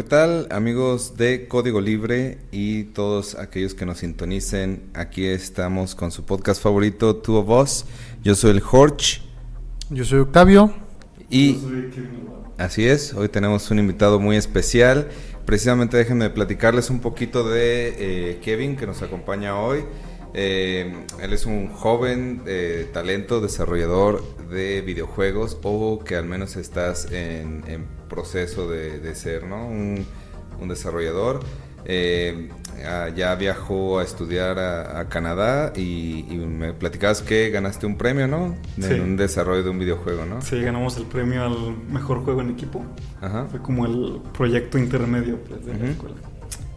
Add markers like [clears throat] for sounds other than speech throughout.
¿qué tal amigos de Código Libre y todos aquellos que nos sintonicen? Aquí estamos con su podcast favorito, Two of Us. Yo soy el Jorge. Yo soy Octavio. Y así es, hoy tenemos un invitado muy especial. Precisamente déjenme platicarles un poquito de eh, Kevin que nos acompaña hoy. Eh, él es un joven eh, talento, desarrollador de videojuegos o que al menos estás en, proceso de, ser ¿no? un, desarrollador. Eh, ah, ya viajó a estudiar a, Canadá y, me platicabas que ganaste un premio, ¿no? En un desarrollo de un videojuego, ¿no? Sí, ganamos el premio al mejor juego en equipo. Fue como el proyecto intermedio pues, de la escuela.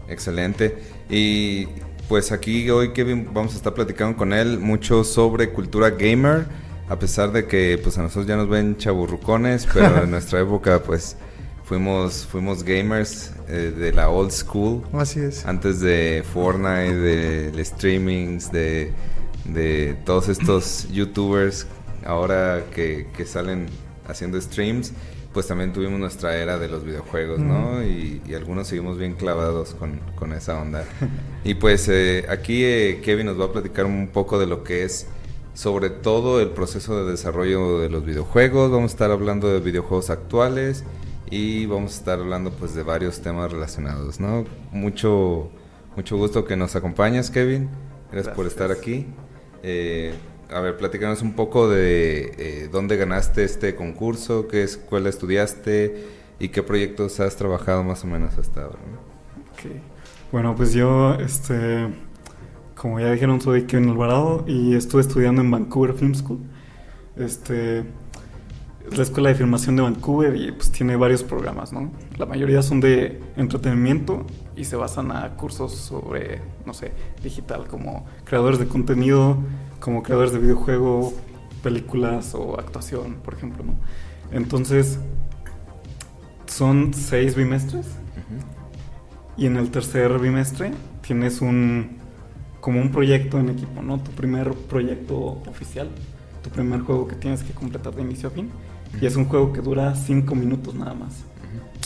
Excelente. Y pues aquí hoy Kevin vamos a estar platicando con él mucho sobre cultura gamer, a pesar de que pues a nosotros ya nos ven chaburrucones, pero en [laughs] nuestra época pues fuimos fuimos gamers eh, de la old school. Así es. Antes de Fortnite, de, streamings, de, de todos estos [clears throat] youtubers ahora que, que salen haciendo streams pues también tuvimos nuestra era de los videojuegos, ¿no? Y, algunos seguimos bien clavados con, esa onda. y pues eh, aquí eh, Kevin nos va a platicar un poco de lo que es sobre todo el proceso de desarrollo de los videojuegos. Vamos a estar hablando de videojuegos actuales y vamos a estar hablando pues de varios temas relacionados, ¿no? Mucho, mucho gusto que nos acompañes, Kevin. Gracias, por estar aquí. Eh, a ver, platícanos un poco de eh, dónde ganaste este concurso, qué escuela estudiaste y qué proyectos has trabajado más o menos hasta ahora. Bueno, pues yo, este, como ya dijeron, soy Kevin Alvarado y estuve estudiando en Vancouver Film School. Este, es la escuela de filmación de Vancouver y pues tiene varios programas, ¿no? La mayoría son de entretenimiento y se basan a cursos sobre, no sé, digital, como creadores de contenido, como creadores de videojuego, películas o actuación, por ejemplo, ¿no? Entonces, son seis bimestres. Y en el tercer bimestre tienes un como un proyecto en equipo, ¿no? Tu primer proyecto oficial, tu primer juego que tienes que completar de inicio a fin. Y es un juego que dura cinco minutos nada más.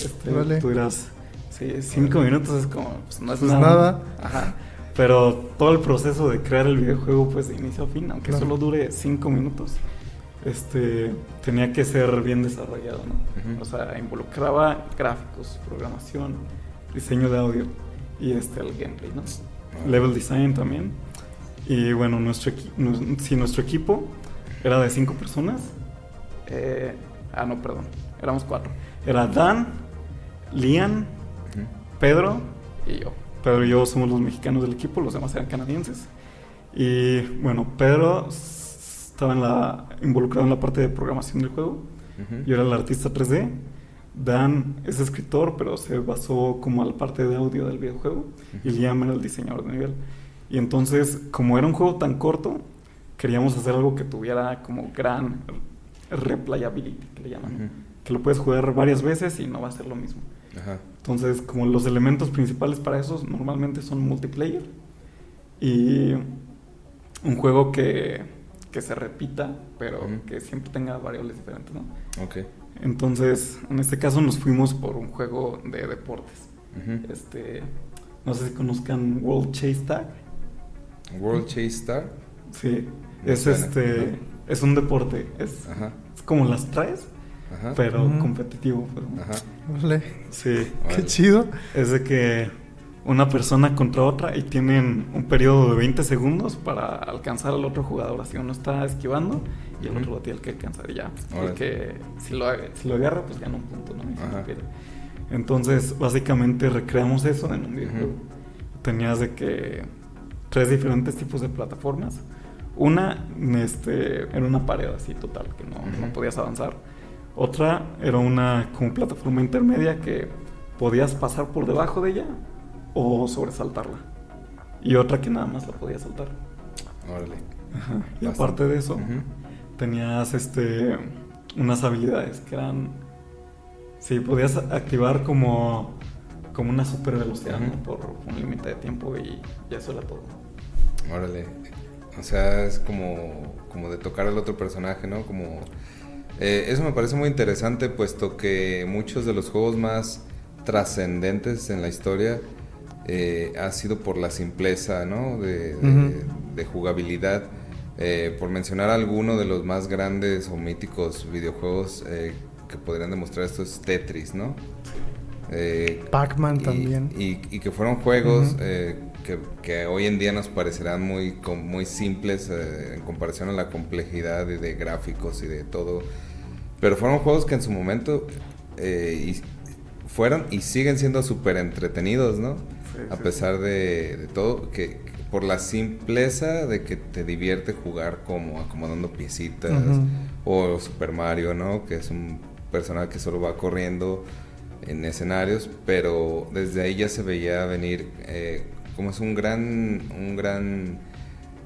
este, dirás, sí, cinco minutos es como, pues no es pues nada. nada. Ajá. Pero todo el proceso de crear el videojuego, pues de inicio a fin, aunque solo dure 5 minutos, este, tenía que ser bien desarrollado, ¿no? O sea, involucraba gráficos, programación, diseño de audio y este, el gameplay, ¿no? Level design también. Y bueno, nuestro, si nuestro equipo era de 5 personas, eh, ah, no, perdón, éramos 4. Era Dan, Lian, Pedro y yo. Pedro y yo somos los mexicanos del equipo, los demás eran canadienses. Y bueno, Pedro estaba en la, involucrado en la parte de programación del juego. Yo era el artista 3D. Dan es escritor, pero se basó como a la parte de audio del videojuego. Y Liam era el diseñador de nivel. Y entonces, como era un juego tan corto, queríamos hacer algo que tuviera como gran replayability, que le llaman. Que lo puedes jugar varias veces y no va a ser lo mismo. Entonces, como los elementos principales para eso normalmente son multiplayer y un juego que, que se repita, pero que siempre tenga variables diferentes, ¿no? Entonces, en este caso nos fuimos por un juego de deportes. Este, no sé si conozcan World Chase Tag. World Chase Tag. Sí, es este, es un deporte, es, es como las traes pero competitivo. Pues, sí. Qué chido. Es de que una persona contra otra y tienen un periodo de 20 segundos para alcanzar al otro jugador. Así uno está esquivando y el otro lo tiene que alcanzar ya. Porque si lo, si lo agarra, pues gana un punto, ¿no? Entonces, básicamente recreamos eso en un videojuego. Tenías de que tres diferentes tipos de plataformas. Una este, era una pared así total, que no, no podías avanzar otra era una como plataforma intermedia que podías pasar por debajo de ella o sobresaltarla. Y otra que nada más la podías saltar. Órale. Ajá. Y Bastante. aparte de eso, Ujú. tenías este unas habilidades que eran sí podías activar como como una super velocidad ¿no? Ujú. por un límite de tiempo y, y eso era todo Órale. O sea, es como, como de tocar al otro personaje, ¿no? Como... eh, eso me parece muy interesante, puesto que muchos de los juegos más trascendentes en la historia eh, ha sido por la simpleza, ¿no? De, de- jugabilidad. Eh, por mencionar alguno de los más grandes o míticos videojuegos eh, que podrían demostrar esto es Tetris, ¿no? Pac-Man también. Y, y que fueron juegos eh, que, que hoy en día nos parecerán muy, muy simples eh, en comparación a la complejidad de, de gráficos y de todo. Pero fueron juegos que en su momento eh, y fueron y siguen siendo súper entretenidos, ¿no? Sí, a sí, pesar de, de todo, que, que por la simpleza de que te divierte jugar como acomodando piecitas Ujú. o Super Mario, ¿no? Que es un personaje que solo va corriendo en escenarios, pero desde ahí ya se veía venir eh, como es un gran, un gran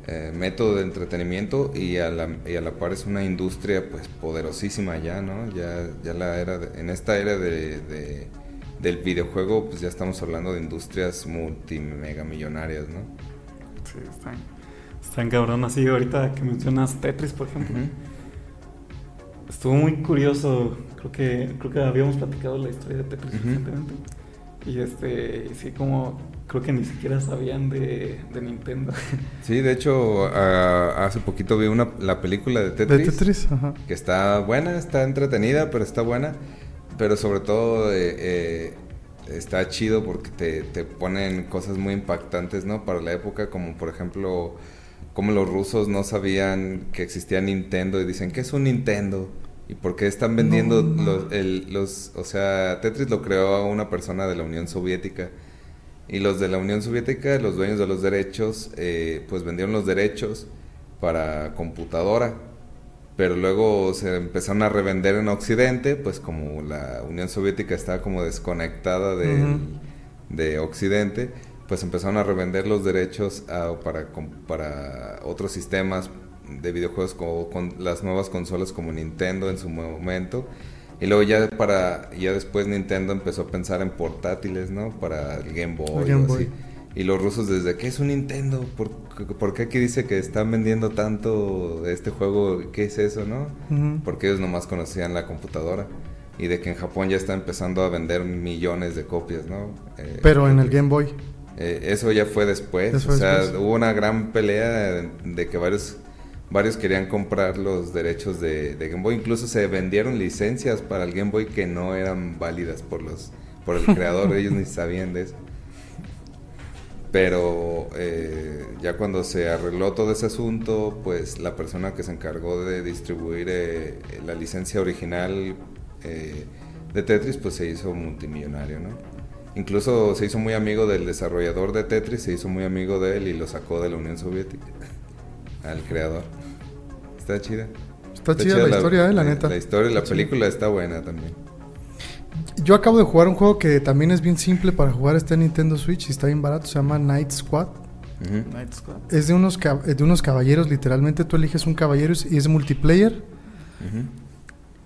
eh, método de entretenimiento y a, la, y a la par es una industria pues poderosísima ya, ¿no? Ya, ya la era de- en esta era de, de- del videojuego pues ya estamos hablando de industrias multimega millonarias, ¿no? sí están están cabrón. Así ahorita que mencionas Tetris por ejemplo. Estuvo muy curioso. Creo que creo que habíamos platicado la historia de Tetris recientemente y este sí como creo que ni siquiera sabían de, de Nintendo [laughs] Sí, de hecho a- hace poquito vi una, la película de De Tetris. Tetris, ajá. que está buena, está entretenida, pero está buena. Pero sobre todo eh, eh, está chido porque te, te ponen cosas muy impactantes, ¿no? Para la época, como por ejemplo, como los rusos no sabían que existía Nintendo y dicen, ¿qué es un Nintendo? ¿Y por qué están vendiendo No, no. Los, el- los... O sea, Tetris lo creó una persona de la Unión Soviética. Y los de la Unión Soviética, los dueños de los derechos, eh, pues vendieron los derechos para computadora. Pero luego se empezaron a revender en Occidente, pues como la Unión Soviética estaba como desconectada Ujú. de Occidente, pues empezaron a revender los derechos a- para, para otros sistemas de videojuegos como con las nuevas consolas como Nintendo en su momento. Y luego ya para ya después Nintendo empezó a pensar en portátiles, ¿no? Para el Game Boy. El Game o así. Boy. Y los rusos desde ¿qué es un Nintendo? ¿Por, por qué aquí dice que están vendiendo tanto este juego? ¿Qué es eso, no? Ujú. Porque ellos nomás conocían la computadora. Y de que en Japón ya está empezando a vender millones de copias, ¿no? Eh, Pero en el Game Boy. eh, eso ya fue después. Eso o sea, después. hubo una gran pelea de, de que varios, varios querían comprar los derechos de, de Game Boy. Incluso se vendieron licencias para el Game Boy que no eran válidas por los por el creador. [laughs] Ellos ni sabían de eso. Pero eh, ya cuando se arregló todo ese asunto, pues la persona que se encargó de distribuir eh, la licencia original eh, de Tetris, pues se hizo multimillonario, ¿no? Incluso se hizo muy amigo del desarrollador de Tetris, se hizo muy amigo de él y lo sacó de la Unión Soviética [laughs] al creador. Está chida. Está chida la historia, eh, la neta. La historia, la Está chida. película está buena también. Yo acabo de jugar un juego que también es bien simple para jugar. Está en Nintendo Switch y está bien barato. Se llama Night Squad. Night Squad Es de unos, de unos caballeros, literalmente. Tú eliges un caballero y es multiplayer.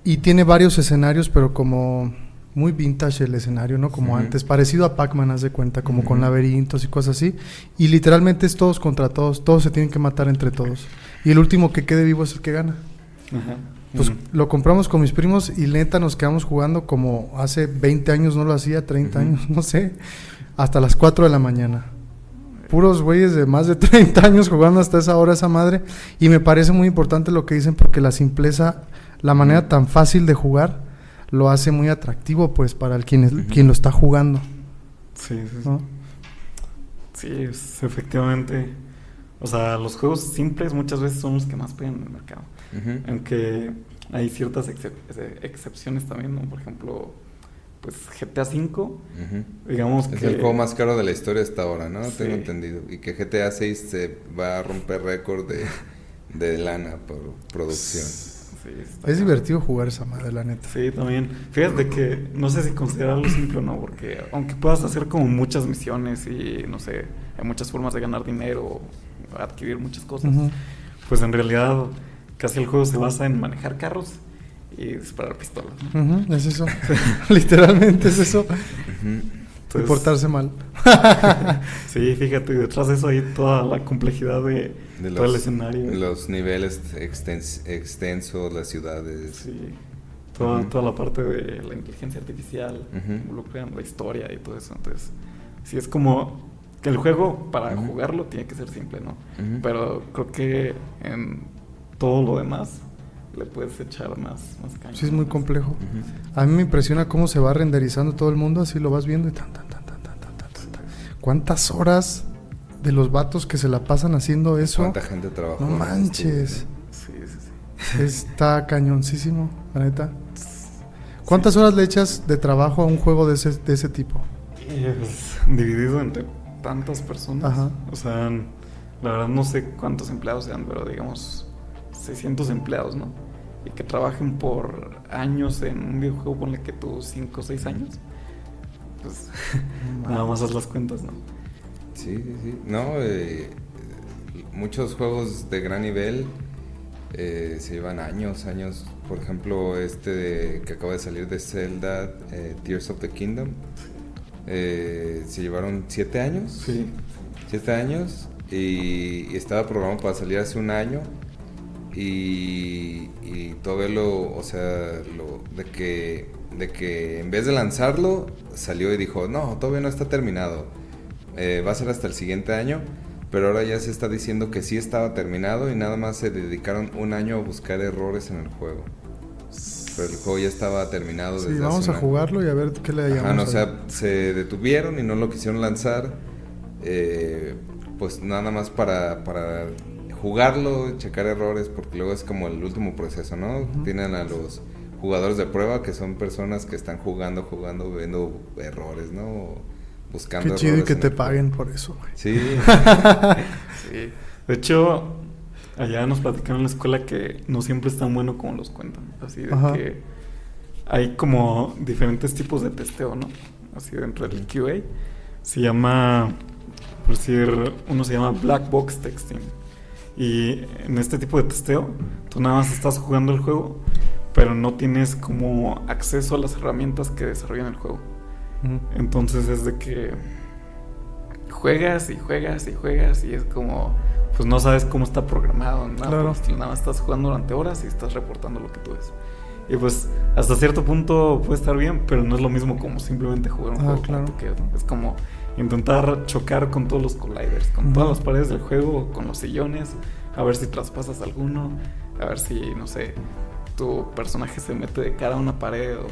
Y tiene varios escenarios, pero como muy vintage el escenario, ¿no? Como antes. Parecido a Pac-Man, haz de cuenta, como con laberintos y cosas así. Y literalmente es todos contra todos. Todos se tienen que matar entre todos. Y el último que quede vivo es el que gana. Pues lo compramos con mis primos y neta nos quedamos jugando como hace 20 años no lo hacía, 30 Ujú. años, [laughs] no sé, hasta las 4 de la mañana. Puros güeyes de más de [laughs] 30 años jugando hasta esa hora esa madre. Y me parece muy importante lo que dicen porque la simpleza, la manera tan fácil de jugar, lo hace muy atractivo pues para el quien, es- quien lo está jugando. Sí, sí, sí. ¿no? Sí, es- efectivamente. O sea, los juegos simples muchas veces son los que más pegan en el mercado. Aunque hay ciertas excep- ex- excepciones también, ¿no? Por ejemplo, pues GTA V, Ujú. digamos Es que... el juego más caro de la historia hasta ahora, ¿no? Sí. Tengo entendido. Y que GTA 6 se va a romper récord de, de lana por producción. Sí, está Es divertido jugar esa madre, la neta. Sí, también. Fíjate que no sé si considerarlo simple o no, porque aunque puedas hacer como muchas misiones y no sé, hay muchas formas de ganar dinero adquirir muchas cosas. Ujú. Pues en realidad casi el juego se basa en manejar carros y disparar pistolas. ¿no? Ujú, Es eso. [laughs] Literalmente es eso. Ujú. Y Entonces, portarse mal. [laughs] Sí, fíjate, detrás de eso hay toda la complejidad de, De todo el los, escenario. los niveles extens- extensos, las ciudades. Sí, toda, Ujú. toda la parte de la inteligencia artificial, Ujú. involucran la historia y todo eso. Entonces, sí es como que el juego para Ujú. jugarlo tiene que ser simple, ¿no? Pero creo que en todo lo demás le puedes echar más, más caña. Sí, es muy complejo. A mí me impresiona cómo se va renderizando todo el mundo, así lo vas viendo y tan, tan, tan, tan, tan, tan, tan. tan. ¿Cuántas horas de los vatos que se la pasan haciendo eso? ¿Cuánta gente trabaja? No este manches. Sí, sí, sí. Está [laughs] cañoncísimo, la neta. ¿Cuántas horas le echas de trabajo a un juego de ese, de ese tipo? Dividido entre tantas personas. Ajá. O sea, la verdad no sé cuántos empleados sean, pero digamos 600 empleados, ¿no? Y que trabajen por años en un videojuego, ponle que tú 5 o 6 años. Pues [laughs] nada más haz las cuentas, ¿no? Sí, sí, sí. No, eh, muchos juegos de gran nivel eh, se llevan años, años. Por ejemplo, este de- que acaba de salir de Zelda, eh, Tears of the Kingdom, se llevaron siete años. Sí. Siete años y, y estaba programado para salir hace un año y, y todavía lo, o sea, lo, de que, de que en vez de lanzarlo salió y dijo, no, todavía no está terminado, Eh, va a ser hasta el siguiente año, pero ahora ya se está diciendo que sí estaba terminado y nada más se dedicaron un año a buscar errores en el juego. Pero el juego ya estaba terminado Sí, desde vamos hace a un año. jugarlo y a ver qué le llamamos. no, o sea, se detuvieron y no lo quisieron lanzar, eh, pues nada más para, para jugarlo, checar errores, porque luego es como el último proceso, ¿no? Tienen a los jugadores de prueba, que son personas que están jugando, jugando, viendo errores, ¿no? Buscando Qué chido y errores que te el paguen por eso, güey. Sí, [laughs] Sí. De hecho, allá nos platicaron en la escuela que no siempre es tan bueno como los cuentan. Así de Ajá. que hay como diferentes tipos de testeo, ¿no? Así dentro del QA. Se llama, por decir, uno se llama Black Box Texting. Y en este tipo de testeo, tú nada más estás jugando el juego, pero no tienes como acceso a las herramientas que desarrollan el juego. Ujú. Entonces es de que juegas y juegas y juegas y es como, pues no sabes cómo está programado, nada, Claro. nada más estás jugando durante horas y estás reportando lo que tú ves. Y pues hasta cierto punto puede estar bien, pero no es lo mismo como simplemente jugar un Ah, juego claro. quieras, ¿no? Es como intentar chocar con todos los colliders, con todas las paredes del juego, con los sillones, a ver si traspasas alguno, a ver si, no sé, tu personaje se mete de cara a una pared o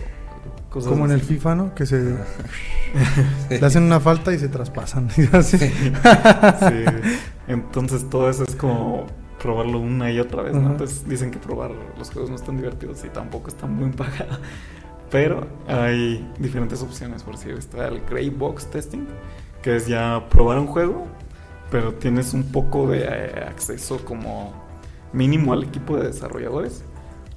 cosas Como en el. FIFA, ¿no? Que se [laughs] le hacen una falta y se traspasan. [laughs] Sí. Entonces todo eso es como probarlo una y otra vez, ¿no? Ajá. Entonces dicen que probar los juegos no están divertidos y tampoco están muy [laughs] pagado. Pero hay diferentes opciones, por si está el Grey Box Testing, que es ya probar un juego, pero tienes un poco de eh, acceso como mínimo al equipo de desarrolladores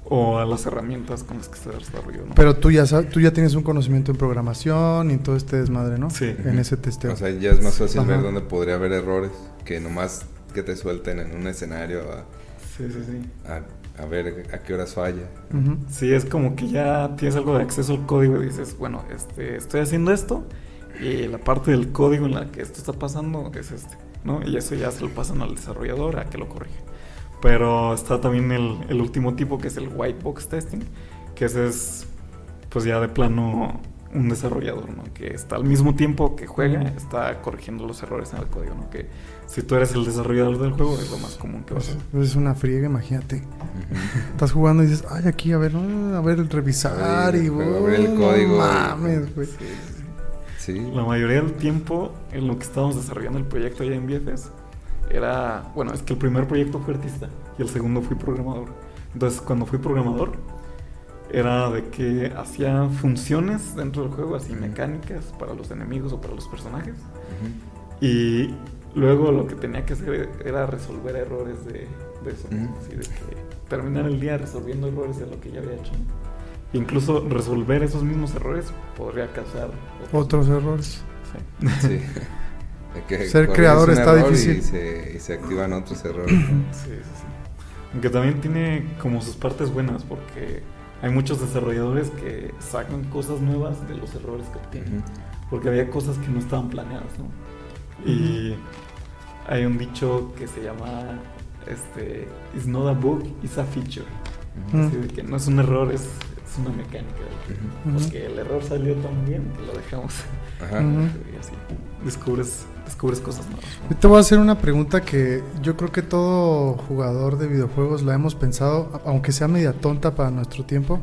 o a las herramientas con las que se desarrolló, ¿no? Pero tú ya, sab- tú ya tienes un conocimiento en programación y todo este desmadre, ¿no? Sí. En ese testeo. o sea, ya es más fácil Ajá. ver dónde podría haber errores que nomás que te suelten en un escenario a, sí, sí, sí. a, a ver a qué horas falla. Sí, es como que ya tienes algo de acceso al código y dices, bueno, este, estoy haciendo esto y la parte del código en la que esto está pasando es este, ¿no? Y eso ya se lo pasan al desarrollador a que lo corrige. Pero está también el, el último tipo que es el white box testing, que ese es pues ya de plano un desarrollador, ¿no? Que está al mismo tiempo que juega, está corrigiendo los errores en el código, ¿no? Que si tú eres el desarrollador del juego es lo más común que vas a Pues, hacer. es una friega, imagínate. Estás jugando y dices, ay, aquí, a ver, ah, a ver, revisar A ver, y a ver el oh, código mames, güey. Sí. La mayoría del tiempo en lo que estábamos desarrollando el proyecto allá en BFS era, bueno, es que el primer proyecto fue artista y el segundo fui programador. Entonces, cuando fui programador, era de que hacía funciones dentro del juego, así mecánicas para los enemigos o para los personajes. Ujú. Y luego lo que tenía que hacer era resolver errores de, de eso. Ujú. Así de que terminar el día resolviendo errores de lo que ya había hecho. Incluso resolver esos mismos errores podría causar Otros errores. Sí. Sí. [laughs] Que Ser creador un está difícil. Y se, y se activan otros errores. ¿no? Sí, sí, sí. Aunque también tiene como sus partes buenas porque hay muchos desarrolladores que sacan cosas nuevas de los errores que obtienen. Ujú. Porque había cosas que no estaban planeadas, ¿no? Y hay un dicho que se llama, este, it's not a bug, it's a feature. Así de que no es un error, es, es una mecánica. Porque el error salió tan bien que lo dejamos. Ajá. Así descubres, descubres cosas nuevas. ¿no? Yo te voy a hacer una pregunta que yo creo que todo jugador de videojuegos la hemos pensado, aunque sea media tonta para nuestro tiempo.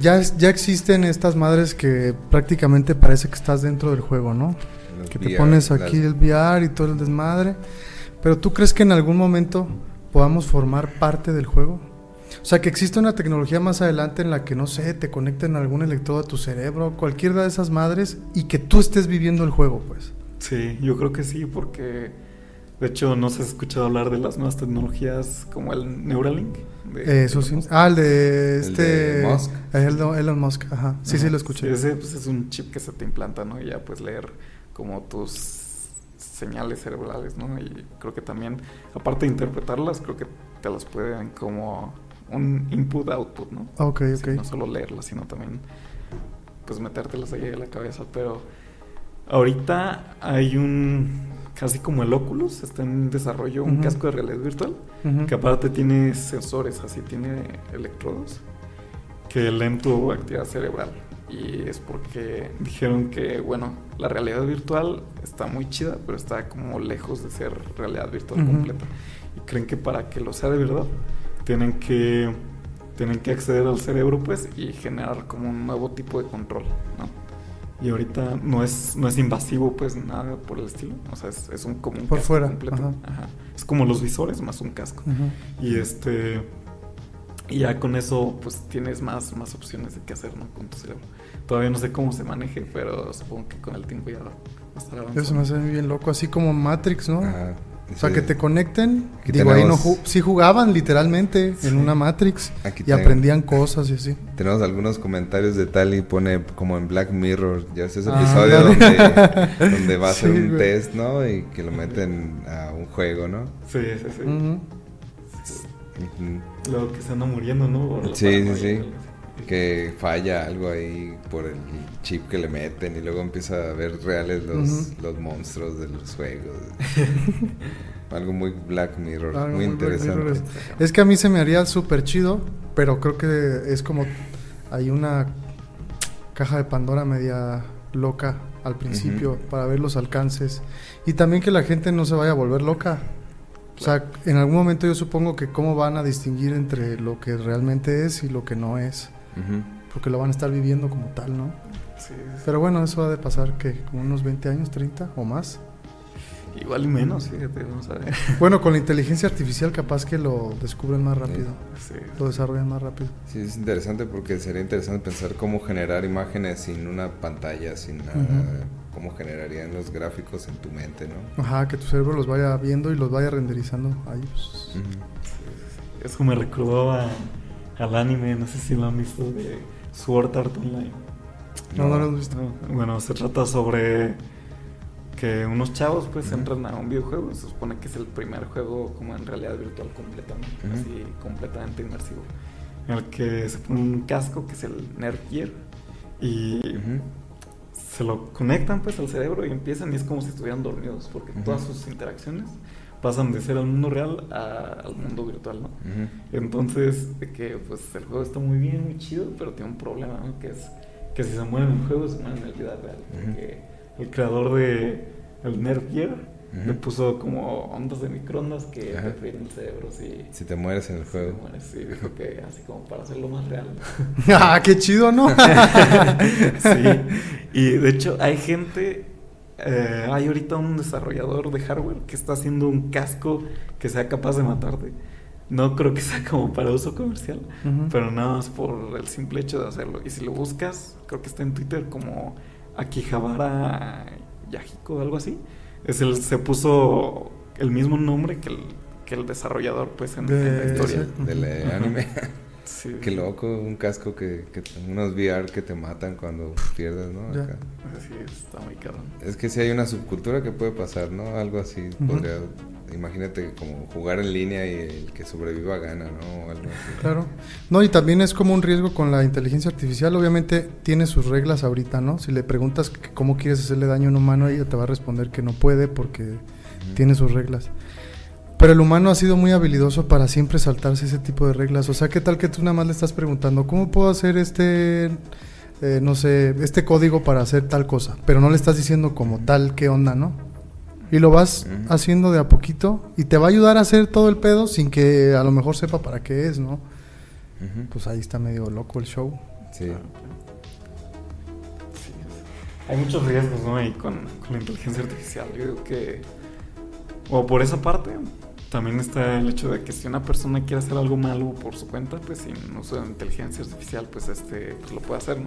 Ya, ya existen estas madres que prácticamente parece que estás dentro del juego, ¿no? Los Que te pones las- aquí el VR y todo el desmadre. Pero ¿tú crees que en algún momento podamos formar parte del juego? O sea, que existe una tecnología más adelante en la que, no sé, te conecten algún electrodo a tu cerebro, cualquiera de esas madres, y que tú estés viviendo el juego, pues. Sí, yo creo que sí, porque de hecho no se ha escuchado hablar de las nuevas tecnologías como el Neuralink. de- Eso de sí. Musk. Ah, el de El este. de Musk. El de Elon Musk, ajá. Sí, sí, lo escuché. ese pues, es un chip que se te implanta, ¿no? Y ya puedes leer como tus señales cerebrales, ¿no? Y creo que también, aparte de interpretarlas, creo que te las pueden como un input-output, ¿no? Ok, Sí, ok. no solo leerlas, sino también pues metértelas ahí en la cabeza. Pero ahorita hay un, casi como el Oculus, está en desarrollo un casco de realidad virtual que aparte tiene sensores, así tiene electrodos que leen tu actividad cerebral. Y es porque dijeron que, bueno, la realidad virtual está muy chida, pero está como lejos de ser realidad virtual completa. Y creen que para que lo sea de verdad, tienen que, tienen que acceder al cerebro, pues, y generar como un nuevo tipo de control, ¿no? Y ahorita no es, no es invasivo, pues, nada por el estilo. O sea, es, es un, como un Por casco fuera, completo. ajá. Ajá. Es como los visores más un casco. Y este. Y ya con eso, pues tienes más, más opciones de qué hacer, ¿no? Con tu cerebro. Todavía no sé cómo se maneje, pero supongo que con el tiempo ya estará avanzando. Eso me hace bien loco, así como Matrix, ¿no? Ajá. O sea, Sí. que te conecten. Aquí Digo, ahí no ju- sí jugaban literalmente Sí. en una Matrix Aquí y tengo- aprendían cosas y así. Tenemos algunos comentarios de Tali, pone como en Black Mirror, ya ese Ah, episodio donde, [laughs] donde va a hacer Sí, un güey. test, ¿no? Y que lo meten a un juego, ¿no? Sí, sí, sí. Luego que se anda muriendo, ¿no? Sí, sí, sí. Que falla algo ahí por el chip que le meten y luego empieza a ver reales los, los monstruos de los juegos. [laughs] algo muy Black Mirror, Algo muy interesante. Mirror Es que a mí se me haría súper chido, pero creo que es como hay una caja de Pandora media loca al principio para ver los alcances y también que la gente no se vaya a volver loca. O sea, en algún momento yo supongo que cómo van a distinguir entre lo que realmente es y lo que no es, Porque lo van a estar viviendo como tal, ¿no? Sí, sí. Pero bueno, eso ha de pasar que como unos 20 años, 30 o más. Igual y menos, fíjate, vamos a ver. [laughs] Bueno, con la inteligencia artificial capaz que lo descubren más rápido, Sí. lo desarrollan más rápido. Sí, es interesante porque sería interesante pensar cómo generar imágenes sin una pantalla, sin nada. Cómo generarían los gráficos en tu mente, ¿no? Ajá, que tu cerebro los vaya viendo y los vaya renderizando ahí. pues. Ujú. Eso me recordó a- al anime, no sé si lo han visto, de Sword Art Online. No, no lo has visto. No, Bueno, se trata sobre que unos chavos pues entran a un videojuego, se supone que es el primer juego como en realidad virtual completamente, así completamente inmersivo, en el que se pone un casco que es el Nerf Gear y se lo conectan pues al cerebro y empiezan y es como si estuvieran dormidos porque todas sus interacciones pasan de ser al mundo real a- al mundo virtual, ¿no? Entonces, de que pues el juego está muy bien, muy chido, pero tiene un problema, ¿no? Que es que si se mueren en el juego, se mueren en la vida real. Porque el creador de el Nerf Gear le puso como ondas de microondas que Ajá. te fríen el cerebro si, Si te mueres en el si juego. te mueres. Sí, dijo que así como para hacerlo más real. [laughs] ¡Ah, qué chido, ¿no? [laughs] [laughs] sí. Y de hecho, hay gente. Eh, hay ahorita un desarrollador de hardware que está haciendo un casco que sea capaz de matarte. No creo que sea como para uso comercial, pero nada más por el simple hecho de hacerlo. Y si lo buscas, creo que está en Twitter como Akihabara Yahiko o algo así. Es el, se puso el mismo nombre que el, que el desarrollador, pues, en, De en la historia. Del anime. [laughs] Sí. Qué loco, un casco que, que unos VR que te matan cuando pierdes, ¿no? Acá. Sí, está muy caro. Es que si hay una subcultura que puede pasar, ¿no? Algo así Ujú. podría, imagínate como jugar en línea y el que sobreviva gana, ¿no? O algo así. Claro. No, y también es como un riesgo con la inteligencia artificial. Obviamente tiene sus reglas ahorita, ¿no? Si le preguntas cómo quieres hacerle daño a un humano, ella te va a responder que no puede porque tiene sus reglas. Pero el humano ha sido muy habilidoso para siempre saltarse ese tipo de reglas. O sea, ¿qué tal que tú nada más le estás preguntando, ¿cómo puedo hacer este, eh, no sé, este código para hacer tal cosa? Pero no le estás diciendo como tal, qué onda, ¿no? Y lo vas haciendo de a poquito y te va a ayudar a hacer todo el pedo sin que a lo mejor sepa para qué es, ¿no? Pues ahí está medio loco el show. Sí. Hay muchos riesgos, ¿no? Ahí con, con la inteligencia artificial. Yo digo que. O por esa parte, también está el hecho de que si una persona quiere hacer algo malo por su cuenta, pues sin uso de inteligencia artificial, pues este, pues lo puede hacer, ¿no?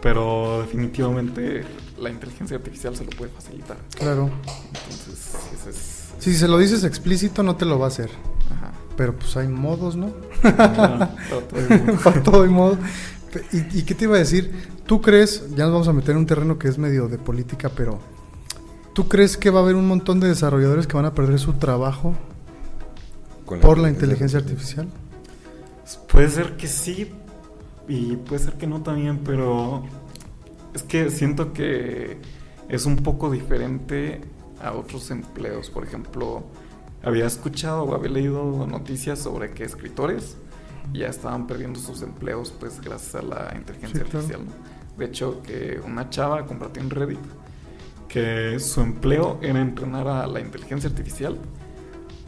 Pero definitivamente la inteligencia artificial se lo puede facilitar. Claro. Entonces, ese es. Si se lo dices explícito, no te lo va a hacer. Ajá. Pero pues hay modos, ¿no? [laughs] Para todo hay modo. ¿Y, y qué te iba a decir? ¿Tú crees, ya nos vamos a meter en un terreno que es medio de política, pero ¿tú crees que va a haber un montón de desarrolladores que van a perder su trabajo Con por la inteligencia artificial? Puede ser que sí y puede ser que no también, pero es que siento que es un poco diferente a otros empleos. Por ejemplo, había escuchado o había leído noticias sobre que escritores ya estaban perdiendo sus empleos pues gracias a la inteligencia Sí, artificial. De hecho, que una chava compartió en Reddit que su empleo era entrenar a la inteligencia artificial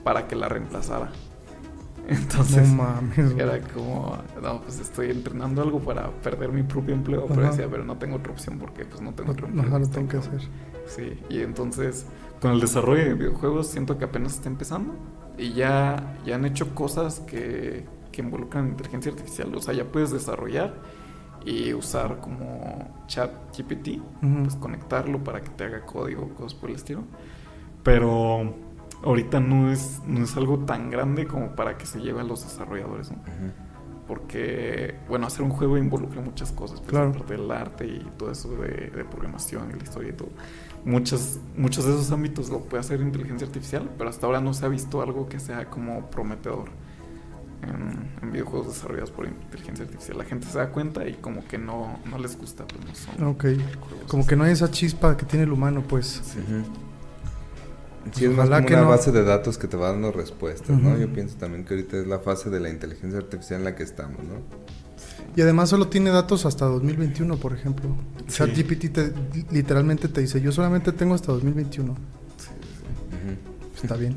para que la reemplazara. [laughs] Entonces, no mames. era como, no, pues estoy entrenando algo para perder mi propio empleo, pero Ajá. decía, pero no tengo otra opción porque pues no tengo otro No, empleo. Ajá, lo tengo que hacer. Sí, y entonces con el desarrollo de videojuegos siento que apenas está empezando y ya, ya han hecho cosas que, que involucran inteligencia artificial, o sea, ya puedes desarrollar y usar como chat GPT, Ujú. pues conectarlo para que te haga código, cosas por el estilo. Pero ahorita no es, no es algo tan grande como para que se lleve a los desarrolladores, ¿no? Porque, bueno, hacer un juego involucra muchas cosas, pues, Claro. aparte del arte y todo eso de, de programación y la historia y todo. Muchos, muchos de esos ámbitos lo puede hacer inteligencia artificial, pero hasta ahora no se ha visto algo que sea como prometedor en, en videojuegos desarrollados por inteligencia artificial. La gente se da cuenta y como que no, no les gusta, pues no son Ok. Como que no hay esa chispa que tiene el humano, pues. Ujú. Sí, es más como que una no. base de datos que te va dando respuestas, ¿no? Ujú. Yo pienso también que ahorita es la fase de la inteligencia artificial en la que estamos, ¿no? Y además solo tiene datos hasta 2021, por ejemplo. Sí. ChatGPT te, literalmente te dice, yo solamente tengo hasta 2021. Sí, Ujú. Está bien.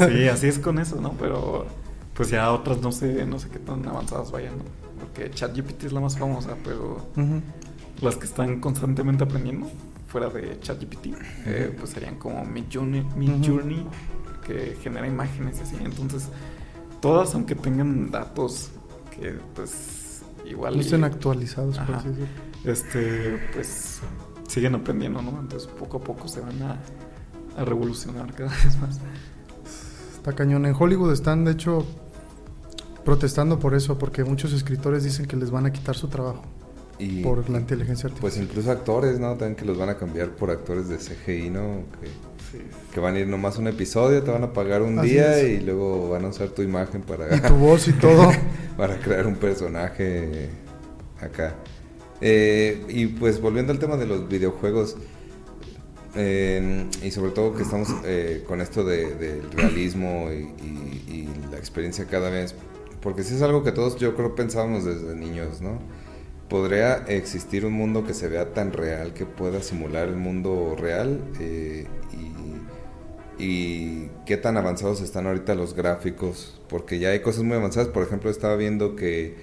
sí. Sí, así es con eso, ¿no? Pero pues ya otras no sé, no sé qué tan avanzadas vayan, ¿no? Porque ChatGPT es la más famosa, pero Ujú. las que están constantemente aprendiendo fuera de ChatGPT, eh, pues serían como Midjourney, que genera imágenes y así. Entonces, todas, aunque tengan datos que pues igual No y- estén actualizados, por así decirlo. este, pues siguen aprendiendo, ¿no? Entonces, poco a poco se van a, a revolucionar cada vez más. Está cañón. En Hollywood están, de hecho, protestando por eso, porque muchos escritores dicen que les van a quitar su trabajo Y, por la inteligencia artificial. Pues incluso actores, ¿no? También que los van a cambiar por actores de CGI, ¿no? Que, que van a ir nomás un episodio, te van a pagar un Así día es. y luego van a usar tu imagen para, y tu voz y todo. [laughs] para crear un personaje acá. Eh, y pues volviendo al tema de los videojuegos, eh, y sobre todo que estamos eh, con esto de- del realismo y, y- y la experiencia cada vez, porque sí es algo que todos yo creo pensábamos desde niños, ¿no? ¿Podría existir un mundo que se vea tan real que pueda simular el mundo real? Eh, y, y qué tan avanzados están ahorita los gráficos? Porque ya hay cosas muy avanzadas. Por ejemplo, estaba viendo que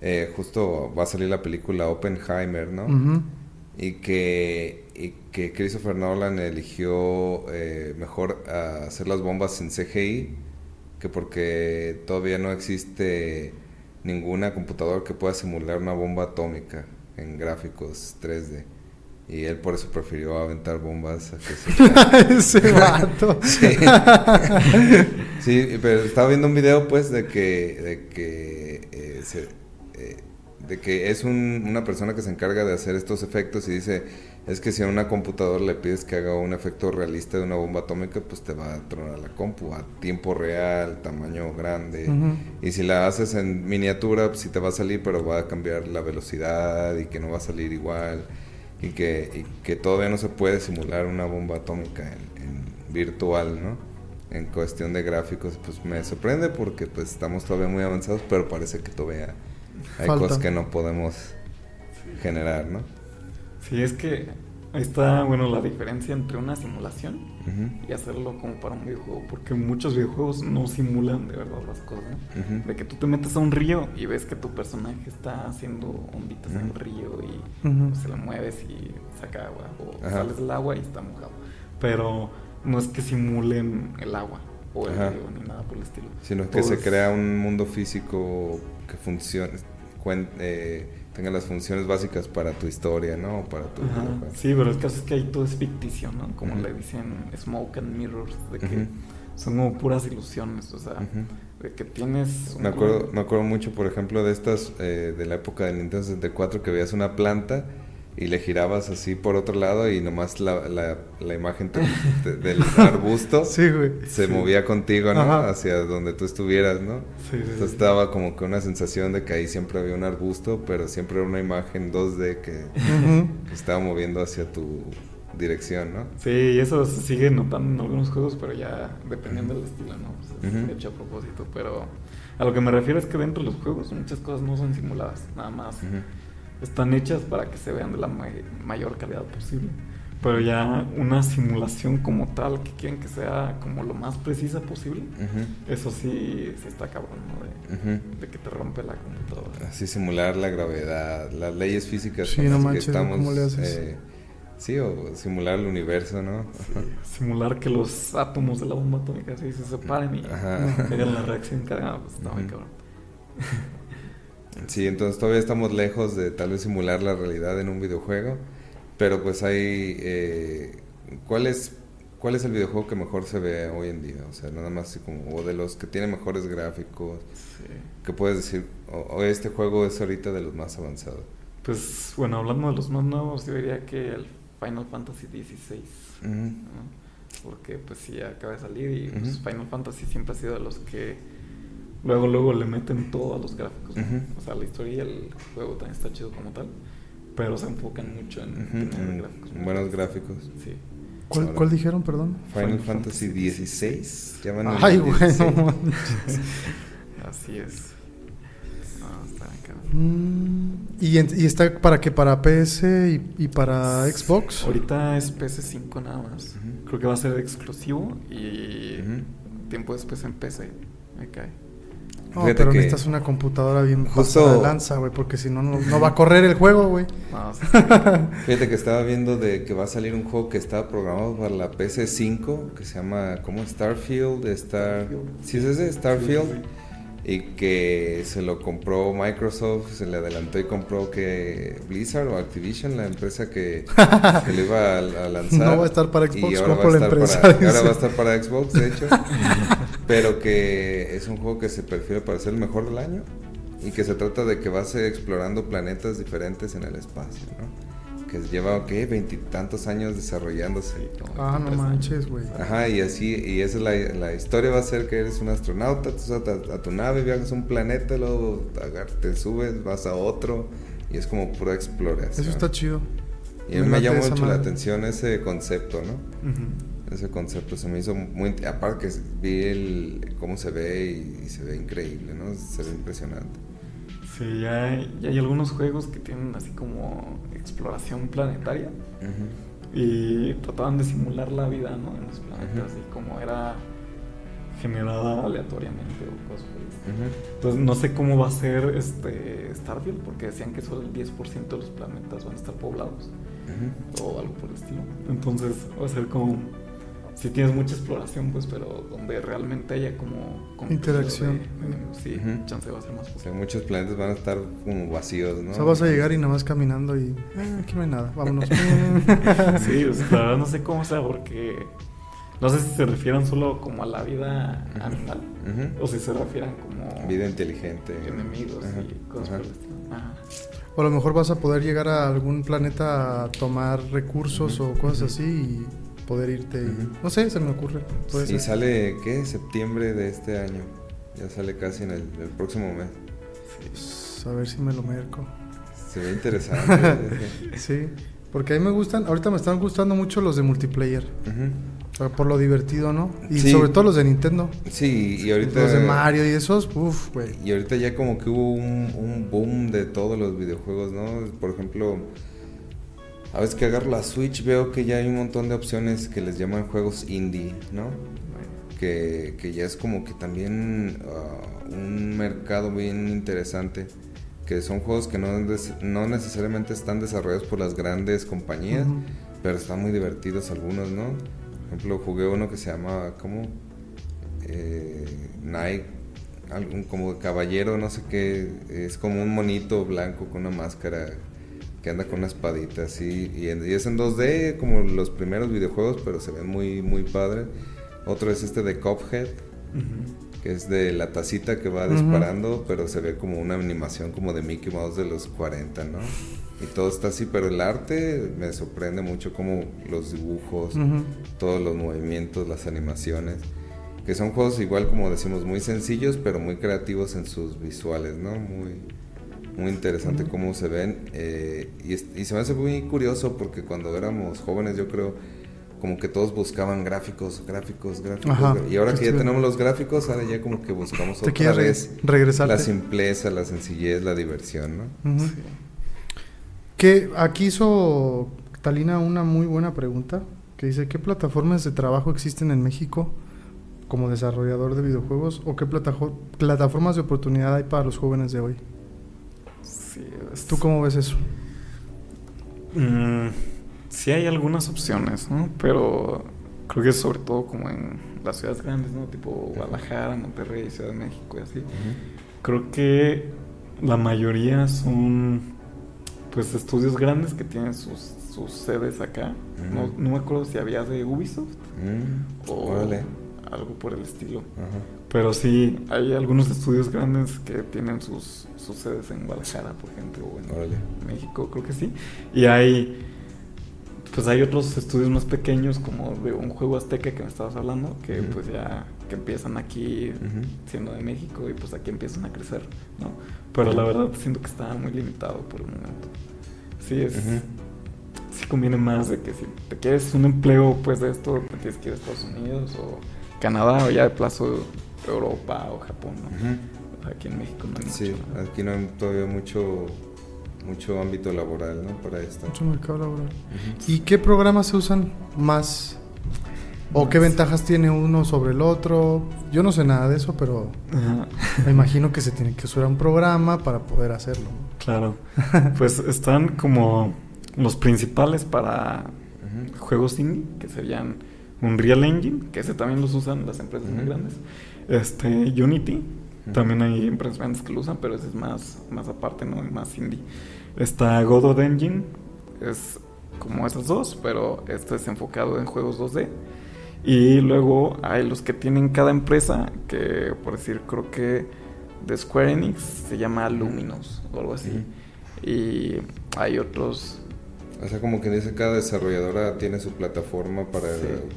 eh, justo va a salir la película Oppenheimer, ¿no? Y que, y que Christopher Nolan eligió eh, mejor hacer las bombas sin CGI que porque todavía no existe ninguna computadora que pueda simular una bomba atómica en gráficos 3D. Y él por eso prefirió aventar bombas a que se... [laughs] Ese vato. [laughs] Sí. [laughs] Sí, pero estaba viendo un video pues de que de que eh, se- eh, de que es un- una persona que se encarga de hacer estos efectos y dice es que si a una computadora le pides que haga un efecto realista de una bomba atómica pues te va a tronar la compu a tiempo real tamaño grande y si la haces en miniatura pues sí te va a salir pero va a cambiar la velocidad y que no va a salir igual y que, y que todavía no se puede simular una bomba atómica en, en virtual, ¿no? En cuestión de gráficos, pues me sorprende porque pues estamos todavía muy avanzados, pero parece que todavía hay Falta. cosas que no podemos generar, ¿no? Sí, es que ahí está, bueno, la diferencia entre una simulación Ujú, y hacerlo como para un videojuego, porque muchos videojuegos no simulan de verdad las cosas, ¿no? ujú. De que tú te metes a un río y ves que tu personaje está haciendo onditas en el río y pues, se le mueves y saca agua, o Ajá. sales del agua y está mojado. Pero no es que simulen el agua o el Ajá. río ni nada por el estilo. Sino que se Pues, crea un mundo físico que funcione, cuen- eh, tenga las funciones básicas para tu historia, ¿no? Para tu videojuego. Sí, pero el caso es que ahí todo es ficticio, ¿no? Como Ujú. le dicen smoke and mirrors, de que Ujú. son como puras ilusiones, o sea, Ujú. de que tienes... un Me acuerdo, me acuerdo mucho, por ejemplo, de estas eh, de la época del Nintendo 64 que veías una planta y le girabas así por otro lado y nomás la, la, la imagen te- te- del arbusto [laughs] Sí, se Sí. movía contigo, ¿no? Ajá. Hacia donde tú estuvieras, ¿no? Sí, Entonces como que una sensación de que ahí siempre había un arbusto, pero siempre era una imagen 2D que, estaba moviendo hacia tu dirección, ¿no? Sí, y eso se sigue notando en algunos juegos, pero ya dependiendo del estilo, ¿no? Pues es hecho a propósito, pero a lo que me refiero es que dentro de los juegos muchas cosas no son simuladas, nada más. Están hechas para que se vean de la ma- mayor calidad posible. Pero ya una simulación como tal, que quieren que sea como lo más precisa posible, eso sí, sí está cabrón, ¿no? De, que te rompe la computadora. Así simular la gravedad, las leyes físicas Sí, con no las manches, que estamos. ¿cómo le haces? eh, sí, o simular el universo, ¿no? Simular que los átomos de la bomba atómica sí se separen y hagan la [laughs] reacción cargada, pues está muy cabrón. Sí, entonces todavía estamos lejos de tal vez simular la realidad en un videojuego, pero pues hay... Eh, ¿cuál, es, ¿Cuál es el videojuego que mejor se ve hoy en día? O sea, nada más así como... O de los que tienen mejores gráficos, Sí. que puedes decir, o, o este juego es ahorita de los más avanzados. Pues bueno, hablando de los más nuevos, yo diría que el Final Fantasy XVI. Ujú. ¿no? Porque pues sí, acaba de salir y pues. Final Fantasy siempre ha sido de los que luego luego le meten todo a los gráficos. O sea, la historia y el juego también está chido como tal, pero se enfocan mucho en tener en gráficos. buenos gráficos. Sí. ¿Cuál, cuál dijeron, perdón? Final, Final Fantasy XVI. Ay, güey, 16. no manches. Así es. No, está bien cabrón. Mm, ¿Y, en- y está para qué? ¿Para PS y, y para Xbox? Ahorita es PS5 nada más. Creo que va a ser exclusivo y tiempo después en PC. Me cae. No, Fíjate pero que necesitas una computadora bien justo- de lanza, güey, porque si no, no, va a correr el juego, güey. No, [laughs] sí. Fíjate que estaba viendo de que va a salir un juego que estaba programado para la PC5 que se llama como Starfield, Star ¿Sí es ese? Starfield y que se lo compró Microsoft, se le adelantó y compró que Blizzard o Activision, la empresa que, [laughs] que lo iba a, a lanzar. No va a estar para Y Xbox, ahora compro va a la estar empresa, para- y dice. ahora va a estar para Xbox, de hecho. [laughs] pero que es un juego que se prefiere para ser el mejor del año y que se trata de que vas explorando planetas diferentes en el espacio, ¿no? Que lleva, ¿qué? Veintitantos años desarrollándose. Ah, no 23 años. manches, güey. Ajá, y así, y esa es la, la historia va a ser que eres un astronauta, tú a, a tu nave, viajas a un planeta, luego te subes, vas a otro, y es como pura exploración. Eso está chido. Y a mí me me llamó mucho la atención ese concepto, ¿no? Ese concepto se me hizo muy... Aparte que vi el, cómo se ve y, y se ve increíble, ¿no? Se ve impresionante. Sí, ya hay, ya hay algunos juegos que tienen así como exploración planetaria y trataban de simular la vida, ¿no? En los planetas y como era generada aleatoriamente o cosas. Ujú. Entonces no sé cómo va a ser este Starfield porque decían que solo el 10% de los planetas van a estar poblados o algo por el estilo. Entonces va a ser como sí tienes mucha exploración, pues, pero donde realmente haya como... como Interacción. de- de- sí, Ujú. chance va a ser más O posible. sea, muchos planetas van a estar como vacíos, ¿no? O sea, vas a llegar y nada más caminando y... "Ah, aquí no hay nada, vámonos. [laughs] Sí, o sea, la verdad no sé cómo sea, porque no sé si se refieran solo como a la vida animal o si se refieran como Vida inteligente. enemigos y cosas por el estilo. Ajá. o a lo mejor vas a poder llegar a algún planeta a tomar recursos o cosas así y poder irte. y-. No sé, se me ocurre. Y sale, ¿qué? Septiembre de este año. Ya sale casi en el, el próximo mes. Pues, a ver si me lo merco. Se ve interesante. [laughs] Sí, porque a mí me gustan, ahorita me están gustando mucho los de multiplayer. O sea, por lo divertido, ¿no? Y Sí. sobre todo los de Nintendo. Sí, y ahorita... Los de Mario y esos, uff, güey. Y ahorita ya como que hubo un, un boom de todos los videojuegos, ¿no? Por ejemplo, a veces que agarro la Switch veo que ya hay un montón de opciones que les llaman juegos indie, ¿no? Que, que ya es como que también ah, un mercado bien interesante. Que son juegos que no, no necesariamente están desarrollados por las grandes compañías, pero están muy divertidos algunos, ¿no? Por ejemplo, jugué uno que se llama, ¿cómo? Eh, Nike, algún como caballero, no sé qué, es como un monito blanco con una máscara que anda con una espadita así, y, en- y es en 2D como los primeros videojuegos, pero se ven muy, muy padre. Otro es este de Cuphead, Ujú. que es de la tacita que va disparando, pero se ve como una animación como de Mickey Mouse de los 40, ¿no? Y todo está así, pero el arte me sorprende mucho como los dibujos, todos los movimientos, las animaciones, que son juegos igual como decimos muy sencillos, pero muy creativos en sus visuales, ¿no? Muy, muy interesante cómo se ven eh, y, se me hace muy curioso porque cuando éramos jóvenes yo creo como que todos buscaban gráficos, gráficos, gráficos, Ajá, y ahora que ya tenemos los gráficos, ahora ya como que buscamos ¿Te otra vez regresarte? la simpleza, la sencillez, la diversión, ¿no? Sí. Que aquí hizo Talina una muy buena pregunta, que dice, ¿qué plataformas de trabajo existen en México como desarrollador de videojuegos o qué plataformas de oportunidad hay para los jóvenes de hoy? ¿Tú cómo ves eso? Mm, sí hay algunas opciones, ¿no? Pero creo que sobre todo como en las ciudades grandes, ¿no? Tipo Guadalajara, Monterrey, Ciudad de México y así. Creo que la mayoría son pues estudios grandes que tienen sus, sus sedes acá. no, me acuerdo si había de Ubisoft Mm, o algo por el estilo. Pero sí, hay algunos estudios grandes que tienen sus, sus sedes en Guadalajara, por ejemplo, o en Órale. México, creo que sí. Y hay, pues hay otros estudios más pequeños, como de un juego azteca que me estabas hablando, que pues ya, que empiezan aquí siendo de México y pues aquí empiezan a crecer, ¿no? Pero la verdad siento que está muy limitado por el momento. Sí, es... Sí conviene más de que si te quieres un empleo pues de esto, te tienes que ir a Estados Unidos o Canadá o ya de plazo Europa o Japón, ¿no? Aquí en México no hay Sí, mucho. aquí no hay todavía mucho mucho ámbito laboral, ¿no? Para esto. Mucho mercado laboral. ¿Y qué programas se usan más? ¿O qué ventajas tiene uno sobre el otro? Yo no sé nada de eso, pero Ajá. me imagino que se tiene que usar un programa para poder hacerlo. ¿no? Claro. Pues están como los principales para juegos indie, que serían Unreal Engine, que ese también los usan las empresas muy grandes. Este, Unity. También hay empresas grandes que lo usan, pero ese es más, más aparte, ¿no? Más indie. Está Godot Engine, es como esos dos, pero este es enfocado en juegos 2D. Y luego hay los que tienen cada empresa, que por decir, creo que de Square Enix se llama Luminous o algo así. Y hay otros O sea, como que dice cada desarrolladora tiene su plataforma para,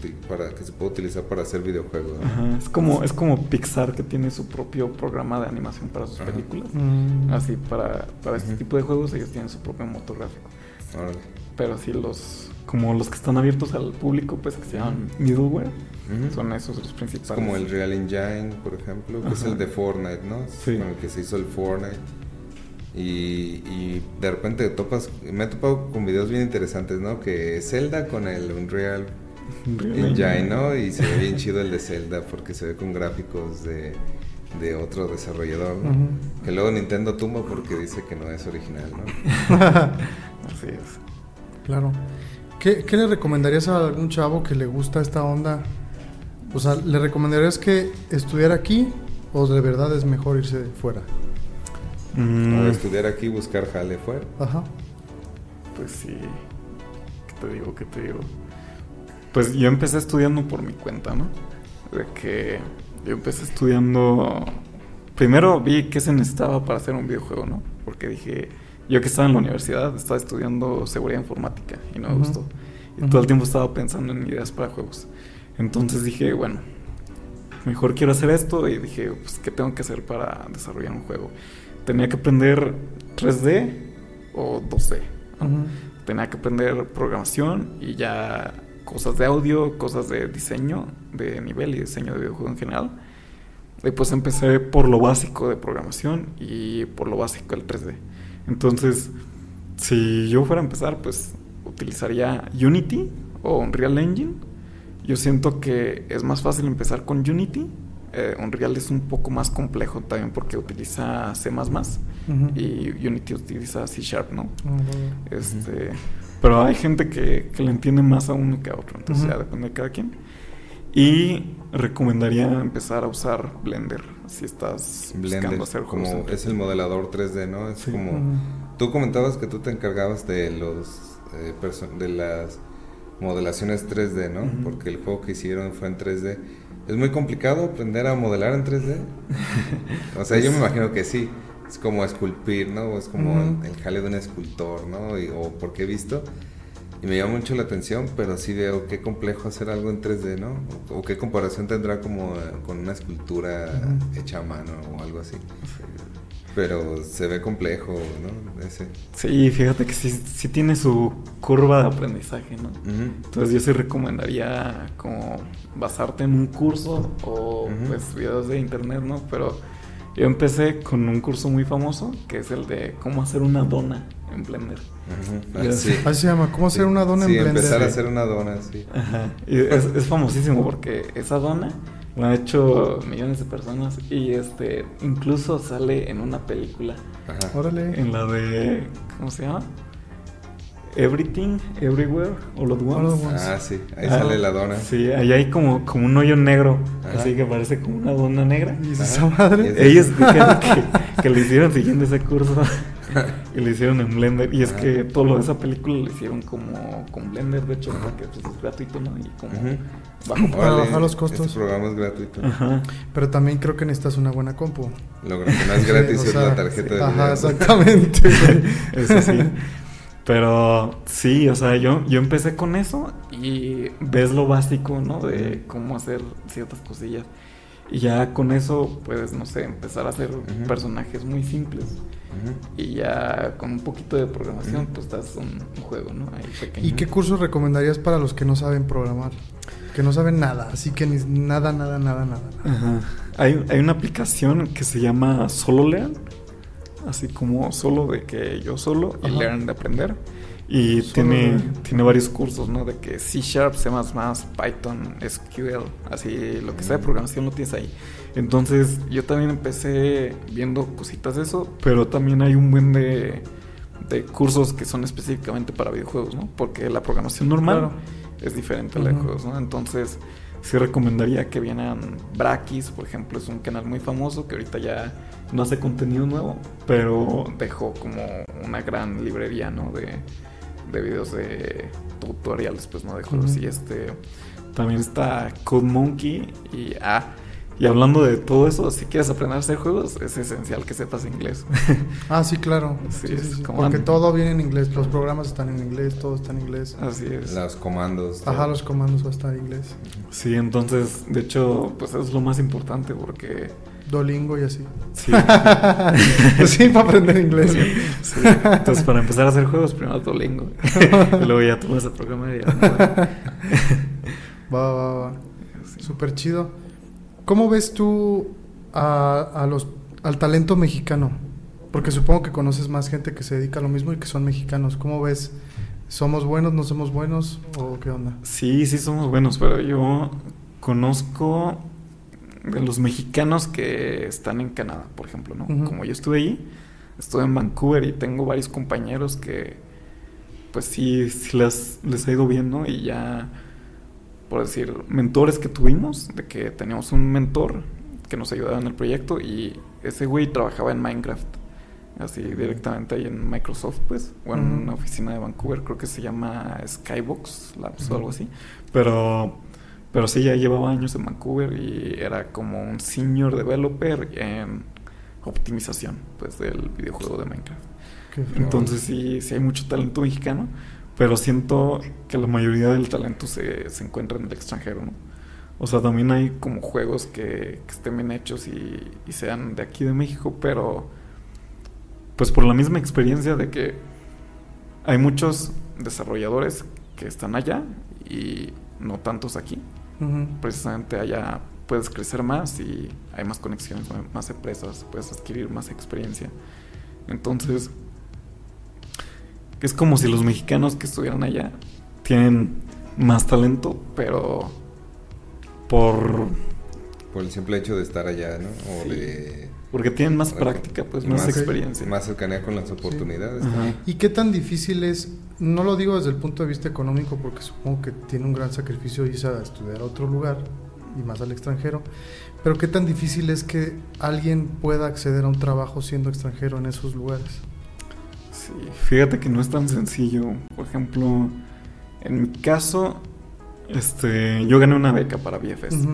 Sí. para que se pueda utilizar para hacer videojuegos. ¿no? Ajá, es como es como Pixar que tiene su propio programa de animación para sus Ajá. películas. Mm. Así para, para este tipo de juegos ellos tienen su propio motor gráfico. Órale. Pero sí los como los que están abiertos al público, pues que se llaman middleware, son esos los Es principales. como el Real Engine, por ejemplo, que es el de Fortnite, ¿no? Es Sí. Con el que se hizo el Fortnite. Y, y de repente te topas, me he topado con videos bien interesantes, ¿no? Que Zelda con el Unreal Engine. ¿no? Y se ve bien chido el de Zelda porque se ve con gráficos de, de otro desarrollador. Que luego Nintendo tumba porque dice que no es original, ¿no? [laughs] Así es. Claro. ¿Qué, ¿Qué le recomendarías a algún chavo que le gusta esta onda? O sea, ¿le recomendarías que estudiara aquí o de verdad es mejor irse fuera? Mm, Ahora estudiar aquí y buscar jale fuera. Ajá. Pues sí. ¿Qué te digo? ¿Qué te digo? Pues yo empecé estudiando por mi cuenta, ¿no? De que yo empecé estudiando. Primero vi qué se necesitaba para hacer un videojuego, ¿no? Porque dije, yo que estaba en la universidad, estaba estudiando seguridad informática y no me gustó. Y todo el tiempo estaba pensando en ideas para juegos. Entonces dije, bueno, mejor quiero hacer esto y dije, pues, ¿qué tengo que hacer para desarrollar un juego? Tenía que aprender 3D o 2D. ¿no? Ujú. Tenía que aprender programación y ya cosas de audio, cosas de diseño de nivel y diseño de videojuego en general. Pues empecé por lo básico de programación y por lo básico del 3D. Entonces, si yo fuera a empezar, pues utilizaría Unity o Unreal Engine. Yo siento que es más fácil empezar con Unity. Eh, Unreal es un poco más complejo también porque utiliza C++ Ujú. y Unity utiliza C Sharp, ¿no? Este, pero hay gente que, que le entiende más a uno que a otro, entonces ya depende de cada quien. Y recomendaría empezar a usar Blender si estás Blender, buscando hacer como es el modelador 3D, ¿no? Es Sí. como Ujú. tú comentabas que tú te encargabas de los eh, de las modelaciones 3D, ¿no? Porque el juego que hicieron fue en 3D. ¿Es muy complicado aprender a modelar en 3D? o sea, [laughs] yo me imagino que sí. Es como esculpir, ¿no? Es como Ujú. el, el jale de un escultor, ¿no? Y- o porque he visto. Y me llama mucho la atención, pero sí veo qué complejo hacer algo en 3D, ¿no? O, o qué comparación tendrá como eh, con una escultura hecha a mano o algo así. Pero se ve complejo, ¿no? Ese. Sí, fíjate que sí, sí tiene su curva de aprendizaje, ¿no? Ujú. Entonces yo sí recomendaría como basarte en un curso o Ujú. pues videos de internet, ¿no? Pero yo empecé con un curso muy famoso que es el de cómo hacer una dona en Blender. Ya Ah, sé. sí. Así se llama, ¿cómo hacer Sí. una dona Sí, en Blender? empezar a hacer una dona, sí. Ajá. Y es, es famosísimo porque esa dona lo han hecho millones de personas y este incluso sale en una película, Ajá. Órale. en la de ¿cómo se llama? Everything, Everywhere, All at Once. All at once. Ah, sí, ahí Ah, sale la dona. Sí, ahí hay como, como un hoyo negro, Ajá. así que parece como una dona negra. ¿Y Ajá. esa madre? Es- Ellos dijeron que, que lo hicieron siguiendo ese curso [laughs] y lo hicieron en Blender. Y es Ajá. que todo lo de esa película lo hicieron como con Blender, de hecho, porque pues, es gratuito, ¿no? Y como bajo Para bajar los costos. Este programa es gratuito. Ajá. Pero también creo que necesitas una buena compu. Lo que no es gratis Sí, [laughs] o es sea, la tarjeta de Ajá, video. exactamente. [laughs] Eso sí. Pero sí, o sea, yo, yo empecé con eso y ves lo básico, ¿no? De cómo hacer ciertas cosillas. Y ya con eso puedes, no sé, empezar a hacer Ujú. personajes muy simples. Ujú. Y ya con un poquito de programación, Ujú. pues das un, un juego, ¿no? Ahí pequeño. ¿Y qué cursos recomendarías para los que no saben programar? Que no saben nada, así que ni nada, nada, nada, nada. nada. Ajá. Hay, hay una aplicación que se llama Solo Learn, así como solo de que yo solo y Ajá. learn de aprender. Y Solo tiene, tiene varios cursos, ¿no? De que C Sharp, C++, Python, SQL, así lo que sea de programación lo tienes ahí. Entonces yo también empecé viendo cositas de eso, pero también hay un buen de, de cursos que son específicamente para videojuegos, ¿no? Porque la programación normal Claro. es diferente a la de juegos, ¿no? Entonces sí recomendaría que vieran Brakis, por ejemplo, es un canal muy famoso que ahorita ya no hace contenido nuevo, pero dejó como una gran librería, ¿no? De, de videos de tutoriales, pues, ¿no? De juegos. Ujú. Y este, también está Code Monkey y, ah, y hablando de todo eso, si quieres aprender a hacer juegos, es esencial que sepas inglés. [laughs] Ah, sí, claro. Sí, Sí, sí, es sí. como Porque todo viene en inglés. Los programas están en inglés, todo está en inglés. Así es. Los comandos. Ajá, los comandos van a estar en inglés. Sí, entonces, de hecho, pues es lo más importante porque... Dolingo y así. Sí, Pues [laughs] sí, para aprender inglés. Sí, Entonces, para empezar a hacer juegos, primero Duolingo. [laughs] y luego ya tomas el programa y ya. [laughs] Va, va, va. Sí. Súper chido. ¿Cómo ves tú a, a los, al talento mexicano? Porque supongo que conoces más gente que se dedica a lo mismo y que son mexicanos. ¿Cómo ves? ¿Somos buenos, no somos buenos o qué onda? Sí, sí somos buenos, pero yo conozco de los mexicanos que están en Canadá, por ejemplo, ¿no? Como yo estuve ahí, estuve en Vancouver y tengo varios compañeros que pues sí, sí les, les ha ido bien, ¿no? Y ya, por decir, mentores que tuvimos, de que teníamos un mentor que nos ayudaba en el proyecto y ese güey trabajaba en Minecraft, así directamente ahí en Microsoft, pues, o en una oficina de Vancouver, creo que se llama Skybox Labs o algo así, pero, pero sí, ya llevaba años en Vancouver y era como un senior developer en optimización, pues, del videojuego de Minecraft. Entonces sí, sí hay mucho talento mexicano, pero siento que la mayoría del talento se, se encuentra en el extranjero, ¿no? O sea, también hay como juegos que, que estén bien hechos y, y sean de aquí de México, pero pues por la misma experiencia de que hay muchos desarrolladores que están allá y no tantos aquí. Precisamente allá puedes crecer más y hay más conexiones, más empresas, puedes adquirir más experiencia. Entonces, es como si los mexicanos que estuvieran allá tienen más talento, pero por Por el simple hecho de estar allá, ¿no? O Sí. de... porque tienen más práctica, pues más, Más- experiencia. Más cercanía con las oportunidades. ¿Y qué tan difícil es? No lo digo desde el punto de vista económico, porque supongo que tiene un gran sacrificio irse a estudiar a otro lugar y más al extranjero. Pero qué tan difícil es que alguien pueda acceder a un trabajo siendo extranjero en esos lugares. Sí, fíjate que no es tan sencillo. Por ejemplo, en mi caso, este, yo gané una beca para BFS.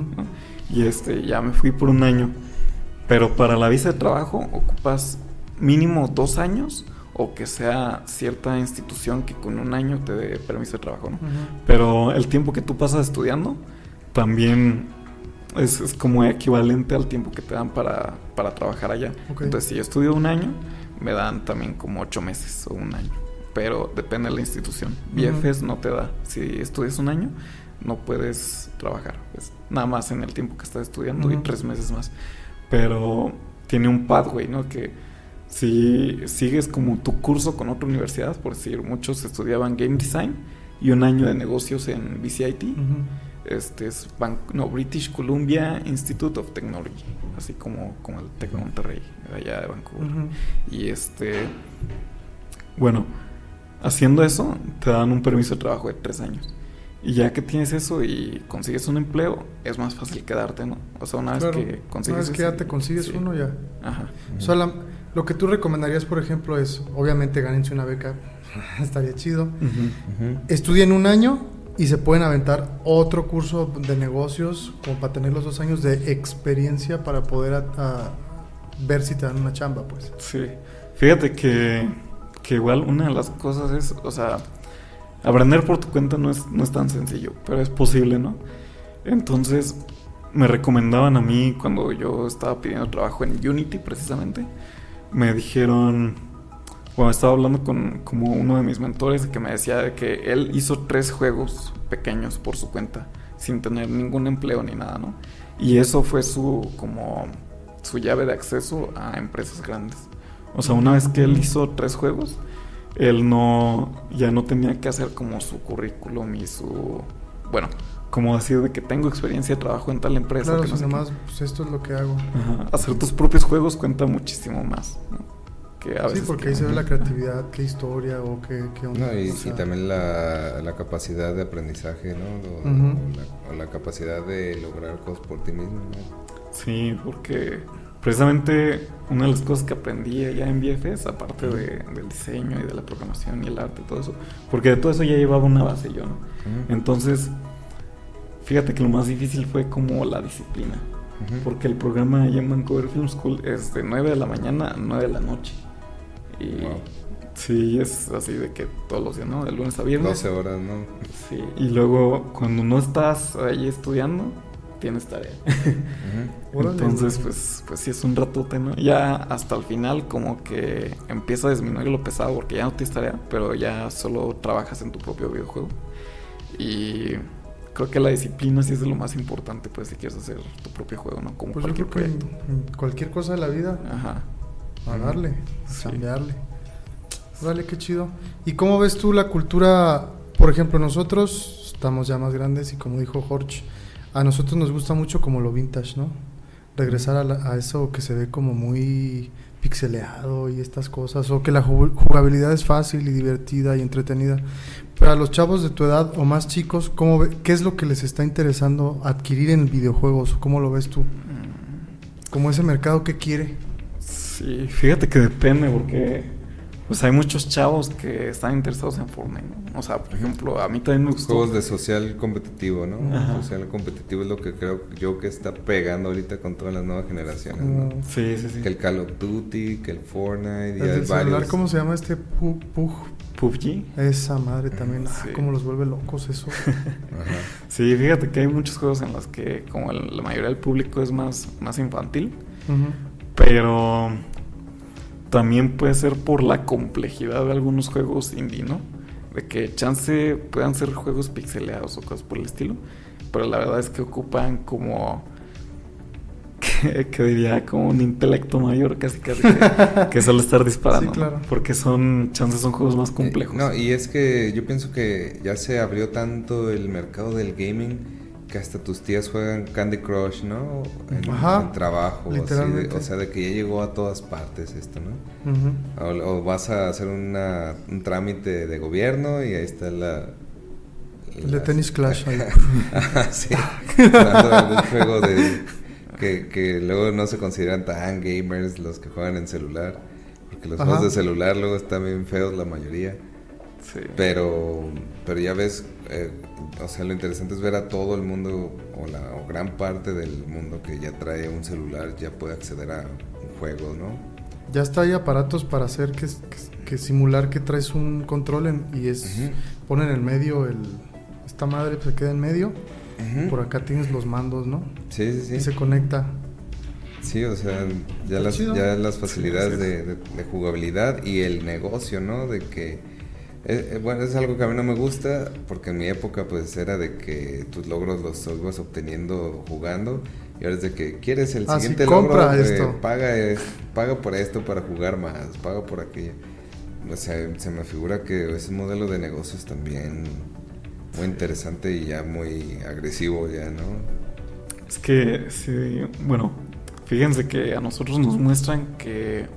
Y este, ya me fui por un año. Pero para la visa de trabajo ocupas mínimo dos años o que sea cierta institución que con un año te dé permiso de trabajo, ¿no? Pero el tiempo que tú pasas estudiando también es, es como equivalente al tiempo que te dan para, para trabajar allá. Entonces, si yo estudio un año, me dan también como ocho meses o un año. Pero depende de la institución. BFS no te da. Si estudias un año, no puedes trabajar. Es nada más en el tiempo que estás estudiando y tres meses más. Pero tiene un pathway, ¿no? Que si sigues como tu curso con otra universidad, por decir, muchos estudiaban Game Design y un año de negocios en BCIT. Ujú. Este es Ban- no, British Columbia Institute of Technology, así como, como el Tec Monterrey, de allá de Vancouver. Y este, bueno, haciendo eso, te dan un permiso de trabajo de tres años. Y ya que tienes eso y consigues un empleo, es más fácil quedarte, ¿no? O sea, una vez que Una consigues vez que ya te consigues sí. uno, ya. Ajá. O sea, la- lo que tú recomendarías, por ejemplo, es, obviamente, gánense una beca, [laughs] estaría chido. Ujú. Ujú. Estudien un año y se pueden aventar otro curso de negocios, como para tener los dos años de experiencia para poder a- a ver si te dan una chamba, pues. Sí. Fíjate que, que igual una de las cosas es, o sea, aprender por tu cuenta no es, no es tan sencillo, pero es posible, ¿no? Entonces, me recomendaban a mí cuando yo estaba pidiendo trabajo en Unity precisamente, me dijeron, bueno, estaba hablando con como uno de mis mentores que me decía de que él hizo tres juegos pequeños por su cuenta, sin tener ningún empleo ni nada, ¿no? Y eso fue su como su llave de acceso a empresas grandes. O sea, una vez que él hizo tres juegos, él no ya no tenía que hacer como su currículum y su bueno, como decir de que tengo experiencia de trabajo en tal empresa, Claro, que no pues esto es lo que hago. Ajá, Hacer tus propios juegos cuenta muchísimo más. ¿no? Que a Sí, porque que- ahí se ve la creatividad, qué historia o qué, qué onda. No, y, o y sea, también la, la capacidad de aprendizaje, ¿no? O la, o la capacidad de lograr cosas por ti mismo, ¿no? Sí, porque precisamente una de las cosas que aprendí allá en BFS, aparte de- del diseño y de la programación y el arte y todo eso, porque de todo eso ya llevaba una base yo, ¿no? Entonces, fíjate que lo más difícil fue como la disciplina, porque el programa allá en Vancouver Film School es de 9 de la mañana a 9 de la noche. Y Wow. sí, es así de que todos los días, ¿no? De lunes a viernes. 12 horas, ¿no? Sí, y luego cuando no estás ahí estudiando, tienes tarea. Entonces, pues, pues sí es un ratote, ¿no? Ya hasta el final como que empieza a disminuir lo pesado porque ya no tienes tarea, pero ya solo trabajas en tu propio videojuego. Y creo que la disciplina sí es lo más importante, pues, si quieres hacer tu propio juego, ¿no? Como Pues yo cualquier creo proyecto. cualquier cosa de la vida, Ajá. a darle, a cambiarle. Órale, qué chido. ¿Y cómo ves tú la cultura? Por ejemplo, nosotros estamos ya más grandes y como dijo Jorge, a nosotros nos gusta mucho como lo vintage, ¿no? Regresar a, la- a eso que se ve como muy pixeleado y estas cosas, o que la ju- jugabilidad es fácil y divertida y entretenida. Pero a los chavos de tu edad o más chicos, ¿cómo ve- ¿qué es lo que les está interesando adquirir en videojuegos? ¿Cómo lo ves tú? Como ese mercado que quiere. Sí, fíjate que depende porque pues hay muchos chavos que están interesados en Fortnite. ¿no? O sea, por ejemplo, a mí también me gustó. Juegos de social competitivo, ¿no? Ajá. Social competitivo es lo que creo yo que está pegando ahorita con todas las nuevas generaciones, ¿no? Sí, sí, sí. Que el Call of Duty, que el Fortnite, El del hay celular, varios. ¿cómo se llama este? Pug, Pug. PUBG. Esa madre también. Ah, Sí. cómo los vuelve locos eso. [laughs] Ajá. Sí, fíjate que hay muchos juegos en los que como el- la mayoría del público es más, más infantil, Ujú. pero también puede ser por la complejidad de algunos juegos indie, ¿no? De que chance puedan ser juegos pixeleados o cosas por el estilo, pero la verdad es que ocupan como que, que diría como un intelecto mayor casi casi que, que solo estar disparando, [laughs] Sí, claro. ¿no? porque son chances son juegos más Eh, complejos. No, y es que yo pienso que ya se abrió tanto el mercado del gaming que hasta tus tías juegan Candy Crush, ¿no? En, Ajá, en trabajo, así de- literalmente. o sea, de que ya llegó a todas partes esto, ¿no? O, o vas a hacer una, un trámite de gobierno y ahí está la... El de Tennis [laughs] Clash ahí. Sí. Un juego de... Que, que luego no se consideran tan gamers los que juegan en celular. Porque los Ajá. juegos de celular luego están bien feos la mayoría. Sí. Pero, pero ya ves, eh, o sea, lo interesante es ver a todo el mundo o la o gran parte del mundo que ya trae un celular, ya puede acceder a un juego, ¿no? Ya está hay aparatos para hacer que, que, que simular que traes un control en- y es Ujú. ponen en el medio el esta madre se queda en medio. Por acá tienes los mandos, ¿no? Sí, sí, sí. Y se conecta. Sí, o sea, ya las, chido. ya las facilidades Sí, sí. De, de- de jugabilidad y el negocio, ¿no? De que, eh, eh, bueno, es algo que a mí no me gusta porque en mi época pues era de que tus logros los ibas obteniendo jugando y ahora es de que quieres el Ah, sí, siguiente compra logro, eh, esto. paga, eh, paga por esto para jugar más, paga por aquello. O sea, se me figura que ese modelo de negocios también muy interesante y ya muy agresivo ya, ¿no? Es que, sí, bueno, fíjense que a nosotros nos muestran que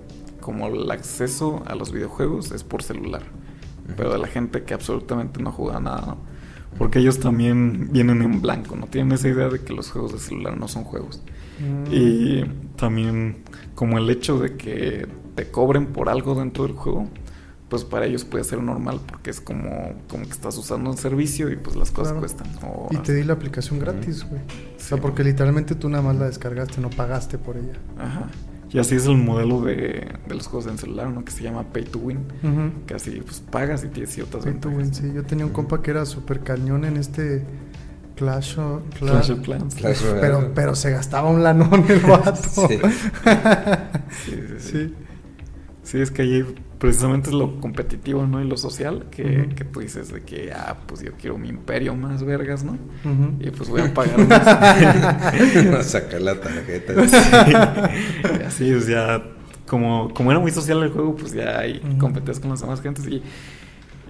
como el acceso a los videojuegos es por celular, pero de la gente que absolutamente no juega nada, ¿no? Porque ellos también vienen en blanco, no tienen esa idea de que los juegos de celular no son juegos. Mm. Y también como el hecho de que te cobren por algo dentro del juego, pues para ellos puede ser normal porque es como, como que estás usando un servicio y pues las cosas Claro. cuestan. o Y te di la aplicación gratis, güey. O sea, Sí. porque literalmente tú nada más la descargaste, no pagaste por ella. Ajá. Y así es el modelo de, de los juegos en celular, ¿no? Que se llama Pay to Win. Ujú. Que así pues pagas y tienes ciertas Pay to ventajas. win, sí. Yo tenía un compa que era súper cañón en este Clash of, Cla- Clash of Clans. Clash Royale. Pero, pero se gastaba un lanón el [laughs] vato. Sí. Sí, sí, sí. Sí. Sí, es que allí precisamente es lo competitivo, ¿no? Y lo social, que, que tú dices de que, ah, pues yo quiero mi imperio más vergas, ¿no? Y pues voy a pagar más. [laughs] Sacar la tarjeta. [laughs] y así, pues ya, como, como era muy social el juego, pues ya ahí competías con las demás gentes y,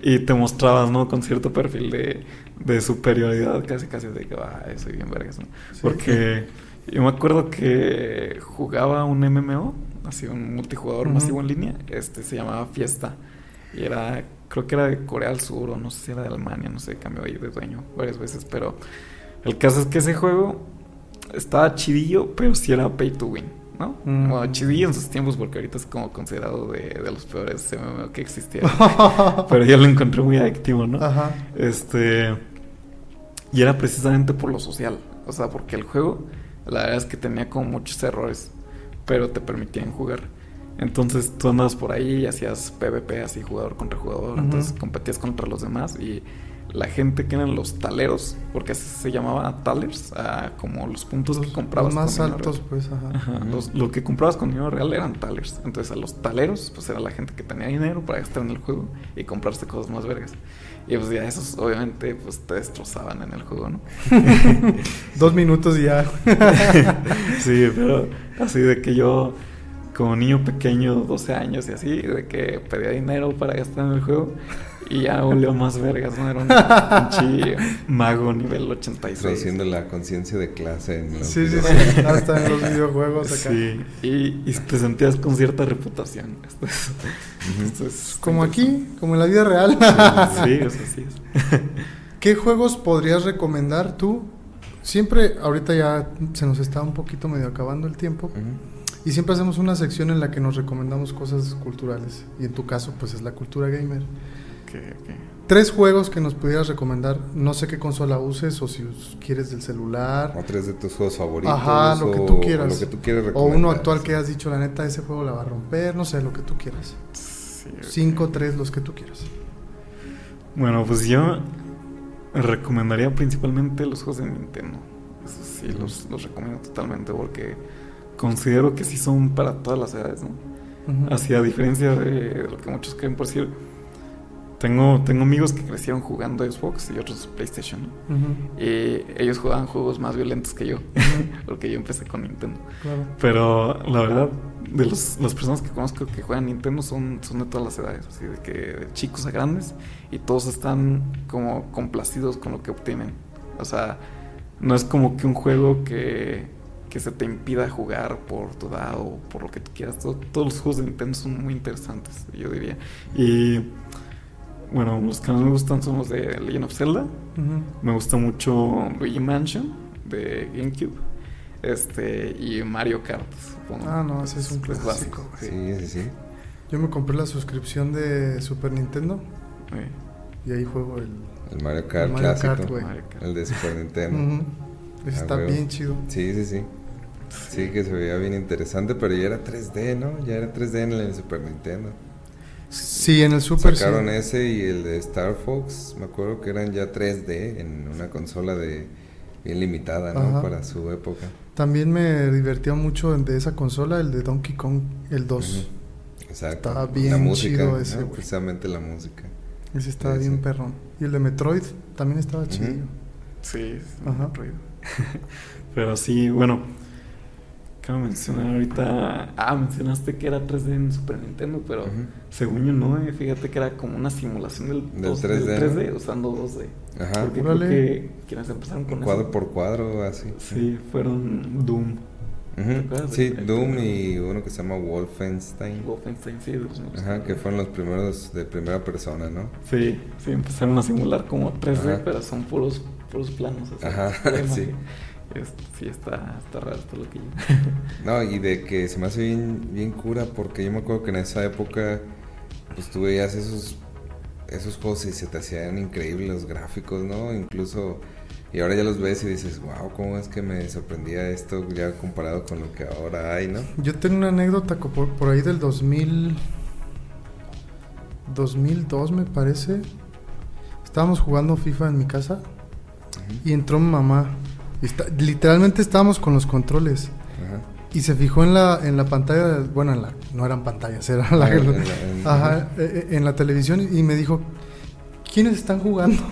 y te mostrabas, ¿no? Con cierto perfil de, de superioridad, casi, casi de que, ah, soy bien vergas, ¿no? Sí. Porque yo me acuerdo que jugaba un MMO, así un multijugador masivo en línea, este se llamaba Fiesta. Y era, creo que era de Corea del Sur, o no sé si era de Alemania, no sé, cambió ahí de dueño varias veces, pero el caso es que ese juego estaba chidillo, pero sí era pay to win, ¿no? Mm. Bueno, chidillo en sus tiempos, porque ahorita es como considerado de, de los peores MMO que existieron. [laughs] pero yo lo encontré muy adictivo, ¿no? Ajá. Este. Y era precisamente por lo social. O sea, porque el juego, la verdad es que tenía como muchos errores, pero te permitían jugar. Entonces tú andabas por ahí y hacías PvP, así jugador contra jugador. Entonces competías contra los demás y la gente que eran los taleros, porque así se llamaba talers, ah, como los puntos que comprabas. Los más con dinero altos, real. pues, ajá. Los- lo que comprabas con dinero real eran talers. Entonces a los taleros, pues era la gente que tenía dinero para gastar en el juego y comprarse cosas más vergas. Y pues ya esos obviamente pues te destrozaban en el juego, ¿no? [laughs] Dos minutos y ya. [laughs] sí, pero así de que yo como niño pequeño, 12 años y así, de que pedía dinero para gastar en el juego Y ya volvió más vergas, ¿no? Era un [laughs] pinche mago nivel 86. Traduciendo la conciencia de clase en los Sí, sí, videojuegos. sí. Hasta en los videojuegos acá. Sí, y, y te sentías con cierta reputación. [laughs] Esto es, esto es- Como aquí, como en la vida real. Sí, es así es. [laughs] ¿Qué juegos podrías recomendar tú? Siempre, ahorita ya se nos está un poquito medio acabando el tiempo. Y siempre hacemos una sección en la que nos recomendamos cosas culturales. Y en tu caso, pues es la cultura gamer. Ok, ok. Tres juegos que nos pudieras recomendar. No sé qué consola uses o si quieres del celular. O tres de tus juegos favoritos. Ajá, lo que o- tú o quieras. Lo que tú quieras O uno actual que has dicho, la neta, ese juego la va a romper. No sé, lo que tú quieras. Sí. Cinco, tres, los que tú quieras. Bueno, pues yo recomendaría principalmente los juegos de Nintendo. Eso sí, los, los recomiendo totalmente porque considero que sí son para todas las edades, ¿no? Así a diferencia de lo que muchos creen por decir. Tengo, tengo amigos que crecieron jugando Xbox y otros PlayStation, ¿no? Ujú, Y ellos jugaban juegos más violentos que yo, [laughs] porque yo empecé con Nintendo. Claro. Pero la verdad, de los, las personas que conozco que juegan Nintendo son, son de todas las edades, así de que de chicos a grandes, y todos están como complacidos con lo que obtienen. O sea, no es como que un juego que, que se te impida jugar por tu edad o por lo que tú quieras. Todo- todos los juegos de Nintendo son muy interesantes, yo diría. Y bueno, los que más me gustan son los de Legend of Zelda. Me gusta mucho Luigi Mansion de GameCube. Este, y Mario Kart, supongo. Ah, no, ese es un clásico. básico. Sí. Sí, sí. Yo me compré la suscripción de Super Nintendo Sí. y ahí juego el. El Mario Kart El Mario clásico. Kart, güey. Mario Kart. el de Super [laughs] Nintendo. Ah, está huevo. bien chido. Sí, sí, sí. Sí, que se veía bien interesante, pero ya era 3D, ¿no? Ya era 3D en el Super Nintendo. Sí, en el Super Sacaron sí. ese y el de Star Fox, me acuerdo que eran ya 3D en una consola de bien limitada, ¿no? Ajá. Para su época. También me divertía mucho de esa consola, el de Donkey Kong, el 2. Ujú. Exacto. Estaba bien la música, chido ¿no? ese, güey. precisamente la música. Ese estaba bien perrón. Y el de Metroid también estaba chido. Sí, sí, Ajá. ruido. [laughs] Pero sí, bueno. Acabo de mencionar ahorita. Ah, mencionaste que era 3D en Super Nintendo, pero Ujú. según yo no, eh, fíjate que era como una simulación del, Del dos- 3D, del 3D ¿no? usando 2D. Ajá. Porque Órale. creo que quienes empezaron con Cuadro eso. por cuadro, así. Sí, fueron Doom. ¿Te Ujú. acuerdas Sí, del- Doom y uno que se llama Wolfenstein. Wolfenstein, sí, de los nuevos. Ajá, que fueron los primeros de primera persona, ¿no? Sí, sí, empezaron a simular como 3D, Ajá. pero son puros, puros planos. así, Ajá, [laughs] sí. Es- sí, está, está raro todo lo que yo. No, y de que se me hace bien, bien cura, porque yo me acuerdo que en esa época, pues tú veías esos, esos juegos y se te hacían increíbles los gráficos, ¿no? Incluso, y ahora ya los ves y dices, wow, ¿cómo es que me sorprendía esto ya comparado con lo que ahora hay, ¿no? Yo tengo una anécdota por ahí del 2000. 2002, me parece. Estábamos jugando FIFA en mi casa y entró mi mamá. Está- literalmente estábamos con los controles. Ajá. Y se fijó en la, en la pantalla, bueno, en la, no eran pantallas, era la, Ah, en la- en- ajá, eh, eh, en la televisión y me dijo, ¿quiénes están jugando?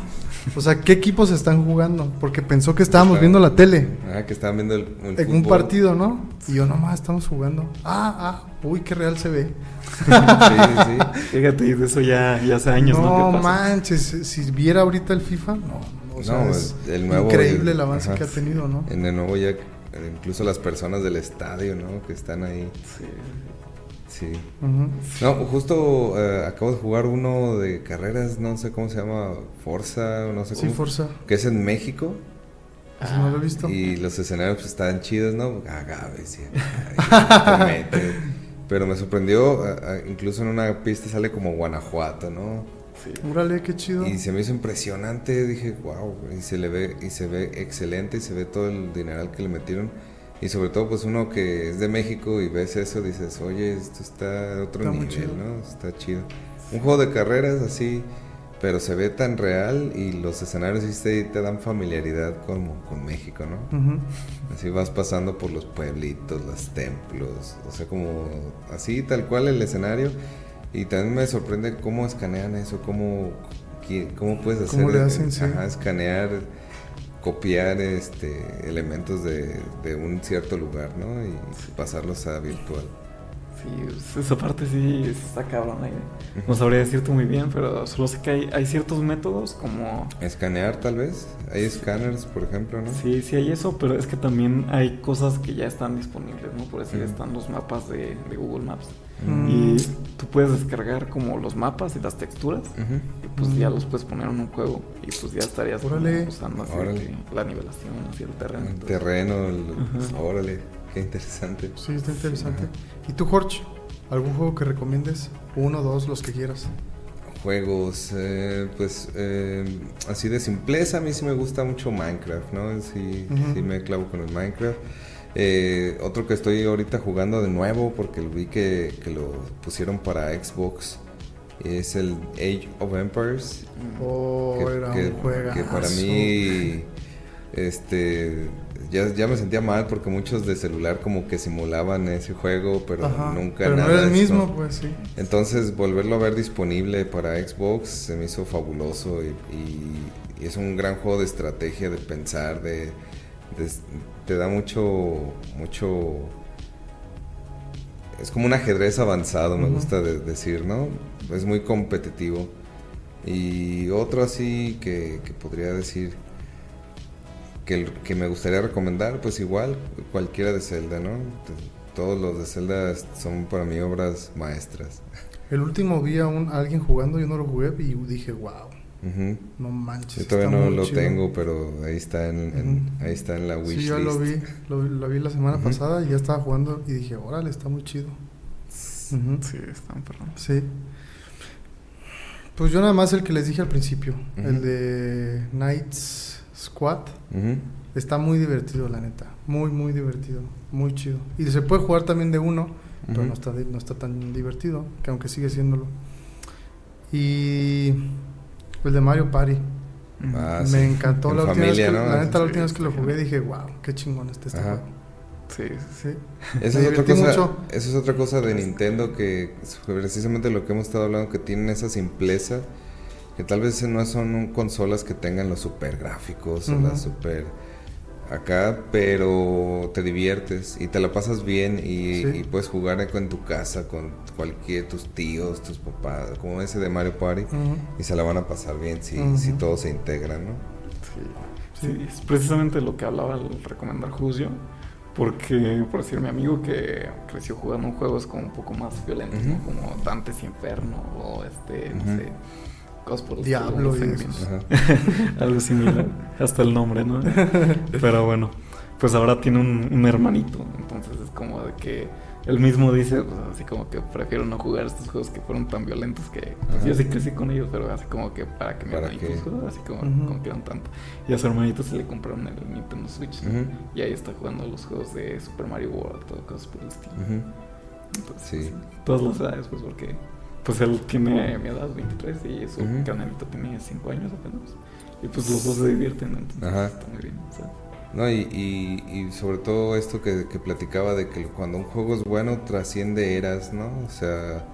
O sea, ¿qué equipos están jugando? Porque pensó que estábamos viendo la tele, Ajá, que estaban viendo el, el en un partido, ¿no? Y yo, nomás estamos jugando. Ah, ah, uy, qué real se ve. [laughs] Sí, sí. Fíjate, y de eso ya, ya hace años, ¿no? no ¿Qué pasa? manches, si si viera ahorita el FIFA, no. O sea, No, es el nuevo- increíble el avance ajá. que ha tenido, ¿no? En el nuevo ya, incluso las personas del estadio, ¿no? Que están ahí. Sí. Sí. No, justo eh, acabo de jugar uno de carreras, no sé cómo se llama, Forza, no sé Sí, cómo. Forza. Que es en México. Ese no lo he visto. Y los escenarios pues, estaban chidos, ¿no? Ay, te metes. Pero me sorprendió, incluso en una pista sale como Guanajuato, ¿no? Sí. Qué chido. Y se me hizo impresionante, dije, wow, y se le ve, y se ve excelente, y se ve todo el dineral que le metieron. Y sobre todo, pues uno que es de México y ves eso, dices, oye, esto está a otro Está nivel, chido. ¿no? Está chido. Un juego de carreras así, pero se ve tan real y los escenarios sí te, te dan familiaridad como con México, ¿no? Ujú. Así vas pasando por los pueblitos, los templos, o sea, como así, tal cual el escenario. Y también me sorprende cómo escanean eso, cómo, cómo puedes hacer. ¿Cómo le hacen, sí? Ajá, escanear, copiar este elementos de, de un cierto lugar, ¿no? Y pasarlos a virtual. Sí, esa parte sí está cabrón ahí. No sabría decirte muy bien, pero solo sé que hay, hay ciertos métodos como... Escanear tal vez. Hay escáneres, por ejemplo, ¿no? Sí, sí hay eso, pero es que también hay cosas que ya están disponibles, ¿no? Por decir, están los mapas de, de Google Maps. Mm. Y tú puedes descargar como los mapas y las texturas. Y pues Mm. ya los puedes poner en un juego. Y pues ya estarías Órale. usando así Órale. la nivelación, así el terreno. El terreno, el- Ajá. órale, qué interesante. Sí, está interesante. Ajá. ¿Y tú, Jorge? ¿Algún juego que recomiendes? Uno, dos, los que quieras. Juegos, eh, pues eh, así de simpleza, a mí sí me gusta mucho Minecraft, ¿no? Sí, sí me clavo con el Minecraft. Eh, otro que estoy ahorita jugando de nuevo porque lo vi que, que lo pusieron para Xbox es el Age of Empires. Oh, que, era que- un que para mí este ya, ya me sentía mal porque muchos de celular como que simulaban ese juego pero nunca Pero no nada era el esto. mismo, pues sí. entonces volverlo a ver disponible para Xbox se me hizo fabuloso y, y- y es un gran juego de estrategia de pensar de, de- te da mucho mucho es como un ajedrez avanzado me gusta de- decir no es muy competitivo y otro así que, que podría decir que, que me gustaría recomendar, pues igual, cualquiera de Zelda, ¿no? Todos los de Zelda son para mí obras maestras. El último vi a, un, a alguien jugando, yo no lo jugué y dije, wow, Ujú. no manches. Yo todavía está no muy lo chido". tengo, pero ahí está en, en- Ujú. ahí está en la wishlist. Sí, yo lo vi, lo, lo vi la semana Ujú. pasada y ya estaba jugando y dije, órale, está muy chido. Sí, están perdón. Sí. Pues yo nada más el que les dije al principio, el de Knights Squad. Está muy divertido, la neta. Muy, muy divertido. Muy chido. Y se puede jugar también de uno, pero no está, no está tan divertido, que aunque sigue siéndolo. Y el de Mario Party. Ah, Me sí. encantó En la última vez que, ¿no? la neta, la Sí, última vez que lo jugué dije, wow, qué chingón está este Ajá. juego. Sí, Sí. Esa Me es, otra cosa, mucho. esa es otra cosa de Nintendo que precisamente lo que hemos estado hablando, que tienen esa simpleza, que tal vez no son un- consolas que tengan los super gráficos o las super acá, pero te diviertes y te la pasas bien y, Sí. y puedes jugar en tu casa con cualquier tus tíos, tus papás, como ese de Mario Party, y se la van a pasar bien si, Ujú. si todos se integran, ¿no? sí. Sí, es precisamente lo que hablaba al recomendar yo. Porque, por decir, mi amigo que creció jugando un juegos como un poco más violentos, ¿no? Como Dante's Inferno o este, no sé, el Diablo y. [laughs] Algo similar, hasta el nombre, ¿no? [laughs] Pero bueno, pues ahora tiene un, un hermanito, entonces es como de que él mismo dice, pues, así como que prefiero no jugar estos juegos que fueron tan violentos que pues, yo sí crecí con ellos, pero así como que para que mi ¿Para hermanito qué? juegue, así como, como que tanto. Y a su hermanito se le compraron el Nintendo Switch, y ahí está jugando los juegos de Super Mario World, todo cosas por el estilo. Ujú. Entonces, Sí. sí, todas las edades, pues porque pues él tiene mi edad, 23, y su Ujú. canalito tiene 5 años apenas. Y pues los dos se divierten, entonces Ajá. está muy bien. o sea. No, y, y, y sobre todo esto que, que platicaba de que cuando un juego es bueno trasciende eras, ¿no? O sea,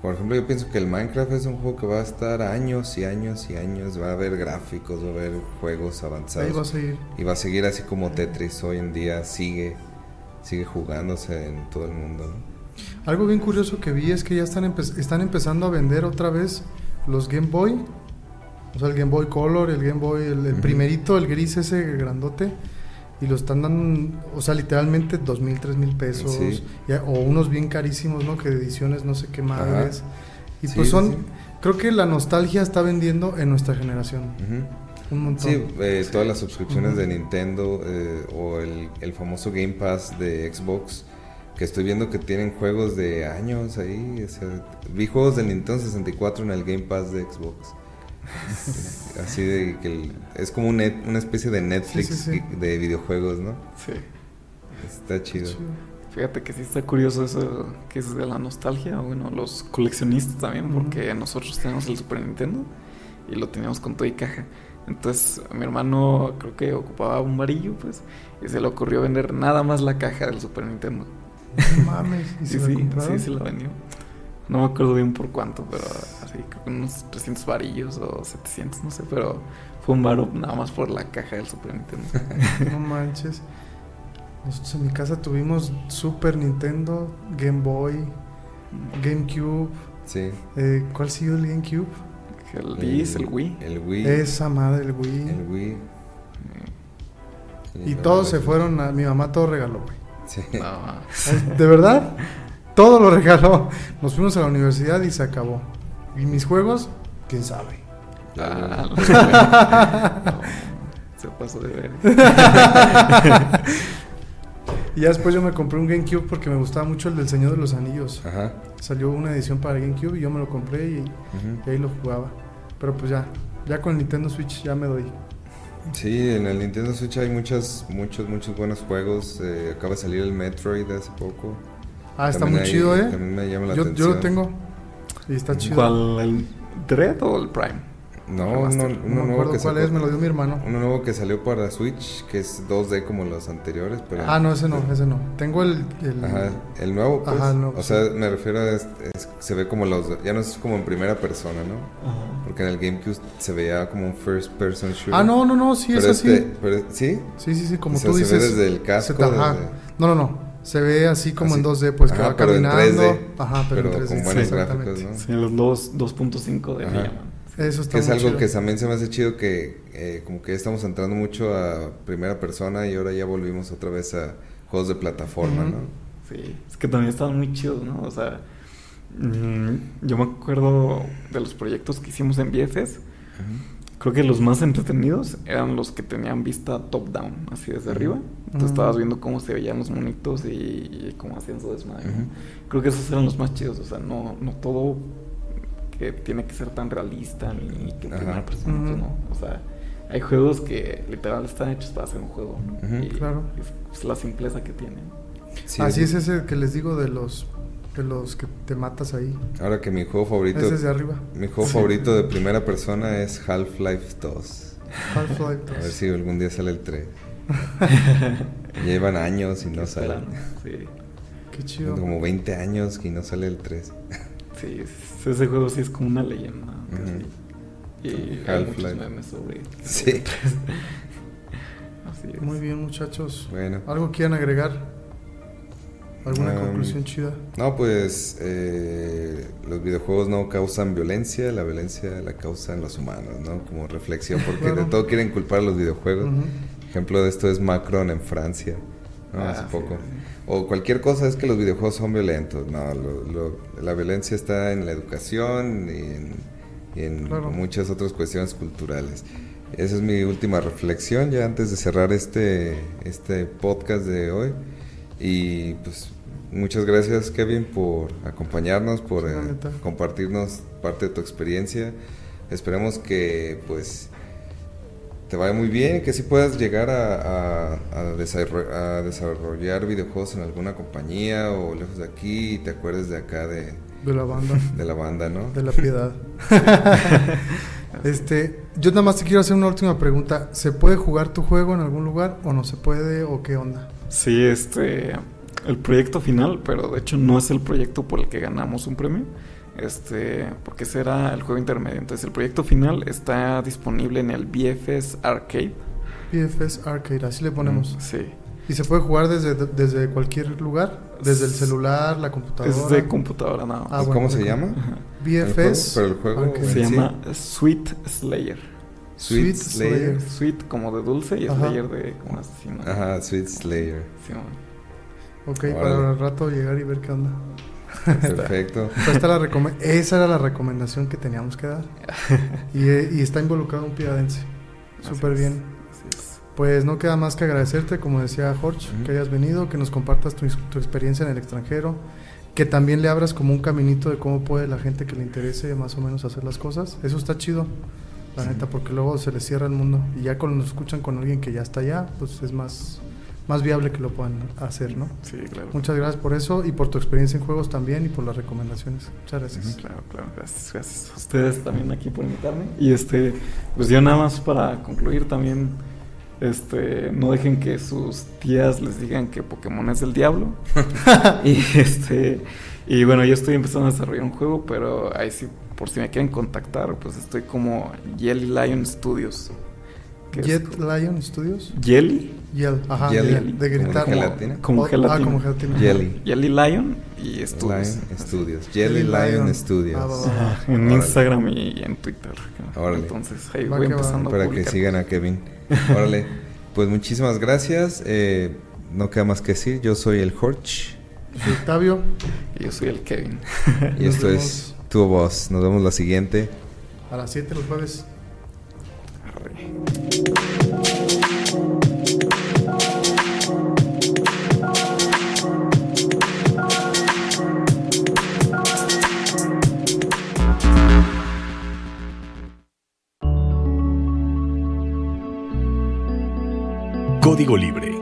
por ejemplo, yo pienso que el Minecraft es un juego que va a estar años y años y años, va a haber gráficos, va a haber juegos Ahí avanzados vas a ir. y va a seguir así como Tetris hoy en día sigue sigue jugándose en todo el mundo, ¿no? Algo bien curioso que vi es que ya están, empe- están empezando a vender otra vez los Game Boy. O sea, el Game Boy Color, el Game Boy, el, primerito, el gris ese grandote. Y lo están dando, o sea, literalmente dos mil, tres mil pesos. Sí. ya- o unos bien carísimos, ¿no? Que de ediciones no sé qué madres. Y Sí, pues sí, son, sí. creo que la nostalgia está vendiendo en nuestra generación. Un montón. Sí, eh, todas las suscripciones de Nintendo eh, o el, el famoso Game Pass de Xbox, que estoy viendo que tienen juegos de años ahí. o sea, vi juegos del Nintendo 64 en el Game Pass de Xbox. [laughs] Así de que el- es como un net- una especie de Netflix Sí, sí, sí. de videojuegos, ¿no? Sí. Está chido. Chido. Fíjate que sí está curioso eso que es de la nostalgia, bueno, los coleccionistas también, porque nosotros tenemos el Super Nintendo y lo teníamos con todo y caja. Entonces, mi hermano creo que ocupaba un varillo, pues, y se le ocurrió vender nada más la caja del Super Nintendo. No mames. ¿Y [laughs] Sí, se la sí, compraron? sí, sí la vendió. No me acuerdo bien por cuánto, pero así, creo que unos 300 varillos o 700, no sé, pero fue un varo nada más por la caja del Super Nintendo. [laughs] No manches. Nosotros en mi casa tuvimos Super Nintendo, Game Boy, GameCube. Sí. Eh, ¿Cuál siguió el GameCube? El el Wii. El Wii. Esa madre, el Wii. El Wii. Y no, todos se fueron a... Mi mamá todo regaló, güey. Sí. No, [laughs] ¿De verdad? Todo lo regaló. Nos fuimos a la universidad y se acabó. ¿Y mis juegos? ¿Quién sabe? ah, no, [laughs] se pasó de ver. [laughs] Y ya después yo me compré un GameCube porque me gustaba mucho el del Señor de los Anillos. Ajá. Salió una edición para GameCube y yo me lo compré y, y ahí lo jugaba. Pero pues ya, ya con el Nintendo Switch ya me doy. Sí, en el Nintendo Switch hay muchos, muchos, muchos buenos juegos. Eh, acaba de salir el Metroid hace poco. Ah, está También muy chido, ¿eh? También me llama la Yo, atención. yo lo tengo y está chido. ¿Cuál? ¿El Dread o el Prime? No, no, que cuál es, me lo dio mi hermano. Uno nuevo que salió para Switch, que es 2D como los anteriores, pero... Ah, no, ese no, ese no. Tengo el... el... Ajá, el nuevo, pues. Ajá, el nuevo, O sea, me refiero a... Es, es, se ve como los... Ya no es como en primera persona, ¿no? Ajá. Porque en el GameCube se veía como un first person shooter. Ah, no, no, no, sí, pero es así. Este, pero, ¿Sí? Sí, sí, sí, como o sea, tú se dices... Ve desde el casco. Ajá. Desde... No, no, no. Se ve así como así. en 2D, pues que va caminando. En 3D, ajá, pero, pero en 3D. Con buenos sí, gráficos, ¿no? Sí, los 2.5D. Eso está Que es algo chido. que también se me hace chido que eh, como que ya estamos entrando mucho a primera persona y ahora ya volvimos otra vez a juegos de plataforma. ¿no? Sí, es que también estaban muy chidos, ¿no? O sea, mm, yo me acuerdo de los proyectos que hicimos en BFS. Creo que los más entretenidos eran los que tenían vista top-down, así desde arriba. Tú Ujú. estabas viendo cómo se veían los monitos y, y cómo hacían su desmadre. Creo que esos eran los más chidos. O sea, no, no todo que tiene que ser tan realista ni que en primera persona, pues, no. O sea, hay juegos que literal están hechos para hacer un juego. ¿no? Y Claro. Es, es la simpleza que tienen. Sí, Así es ese que les digo de los de los que te matas ahí. Ahora que mi juego favorito... Es desde arriba. Mi juego Sí. favorito de primera persona es Half-Life 2. Half-Life 2. A ver si algún día sale el 3. [laughs] Llevan años y no sale. Esperando. Sí. Qué chido. Como 20 años y no sale el 3. Sí, es- ese juego sí es como una leyenda. casi. Y hay muchos memes sobre. Sí. [laughs] Así es. Muy bien, muchachos. Bueno. ¿Algo quieren agregar? ¿Alguna Um, conclusión chida? No, pues eh, los videojuegos no causan violencia, la violencia la causan los humanos, ¿no? Como reflexión, porque [laughs] Claro. de todo quieren culpar a los videojuegos. Ejemplo de esto es Macron en Francia, ¿no? Ah, Hace sí, poco. sí. O cualquier cosa es que los videojuegos son violentos, no, lo- lo- la violencia está en la educación y en, y en Claro. muchas otras cuestiones culturales. Esa es mi última reflexión ya antes de cerrar este, este podcast de hoy. Y pues muchas gracias Kevin por acompañarnos, por eh, compartirnos parte de tu experiencia. Esperemos que pues te vaya muy bien, que sí puedas llegar a, a- a desarro- a desarrollar videojuegos en alguna compañía o lejos de aquí y te acuerdes de acá de, De la banda. de la banda, ¿no? De la piedad. [laughs] este, yo nada más te quiero hacer una última pregunta. ¿Se puede jugar tu juego en algún lugar o no se puede o qué onda? Sí, este. El proyecto final, pero de hecho no es el proyecto por el que ganamos un premio. Este, porque ese era el juego intermedio. Entonces, el proyecto final está disponible en el BFS Arcade. PFS Arcade, así le ponemos. Sí. ¿Y se puede jugar desde, desde cualquier lugar? ¿Desde el celular, la computadora? Es de computadora. Ah, ¿Y bueno, ¿Cómo se llama? Ajá. ¿El BFS. juego? Pero el juego Arcade. Se Sí. llama Sweet Slayer. Sweet Sweet Slayer. Slayer. Sweet como de dulce y Ajá. Slayer de como asesino. Ajá, Sweet Slayer. Sí, man. Ok, Órale. para el rato llegar y ver qué onda. Perfecto. Pues esta la recome- esa era la recomendación que teníamos que dar. Y, eh, y está involucrado un piadense. Súper bien. así es. Pues no queda más que agradecerte, como decía Jorge, que hayas venido, que nos compartas tu, tu experiencia en el extranjero, que también le abras como un caminito de cómo puede la gente que le interese más o menos hacer las cosas. Eso está chido, la neta, porque luego se les cierra el mundo. Y ya cuando nos escuchan con alguien que ya está allá, pues es más, más viable que lo puedan hacer, ¿no? Sí, claro. Muchas gracias por eso y por tu experiencia en juegos también y por las recomendaciones. Muchas gracias. Claro, claro, gracias, gracias a ustedes también aquí por invitarme. Y este, pues yo nada más para concluir también, este, no dejen que sus tías les digan que Pokémon es del diablo. [laughs] [laughs] y este, y bueno, yo estoy empezando a desarrollar un juego, pero ahí sí, por si me quieren contactar, pues estoy como Jelly Lion Studios. Jet Lion Studios. Jelly Yell, ajá, Jelly, de, de gritar. como gelatina. Como Oh, Ah, gelatina. como gelatina. Jelly. Jelly Lion y Studios. Lion Studios. Jelly Lion Lion. Studios. Ah, Ajá, en Órale. Instagram y en Twitter. Órale. Entonces ahí Va voy empezando a Para que sigan a Kevin. Órale. Pues muchísimas gracias. Eh, no queda más que decir. Yo soy el Horch. Soy Octavio. Y yo soy el Kevin. Y Nos esto vemos. es Tu Voz. Nos vemos la siguiente. A las 7 los jueves. Arre. Código Libre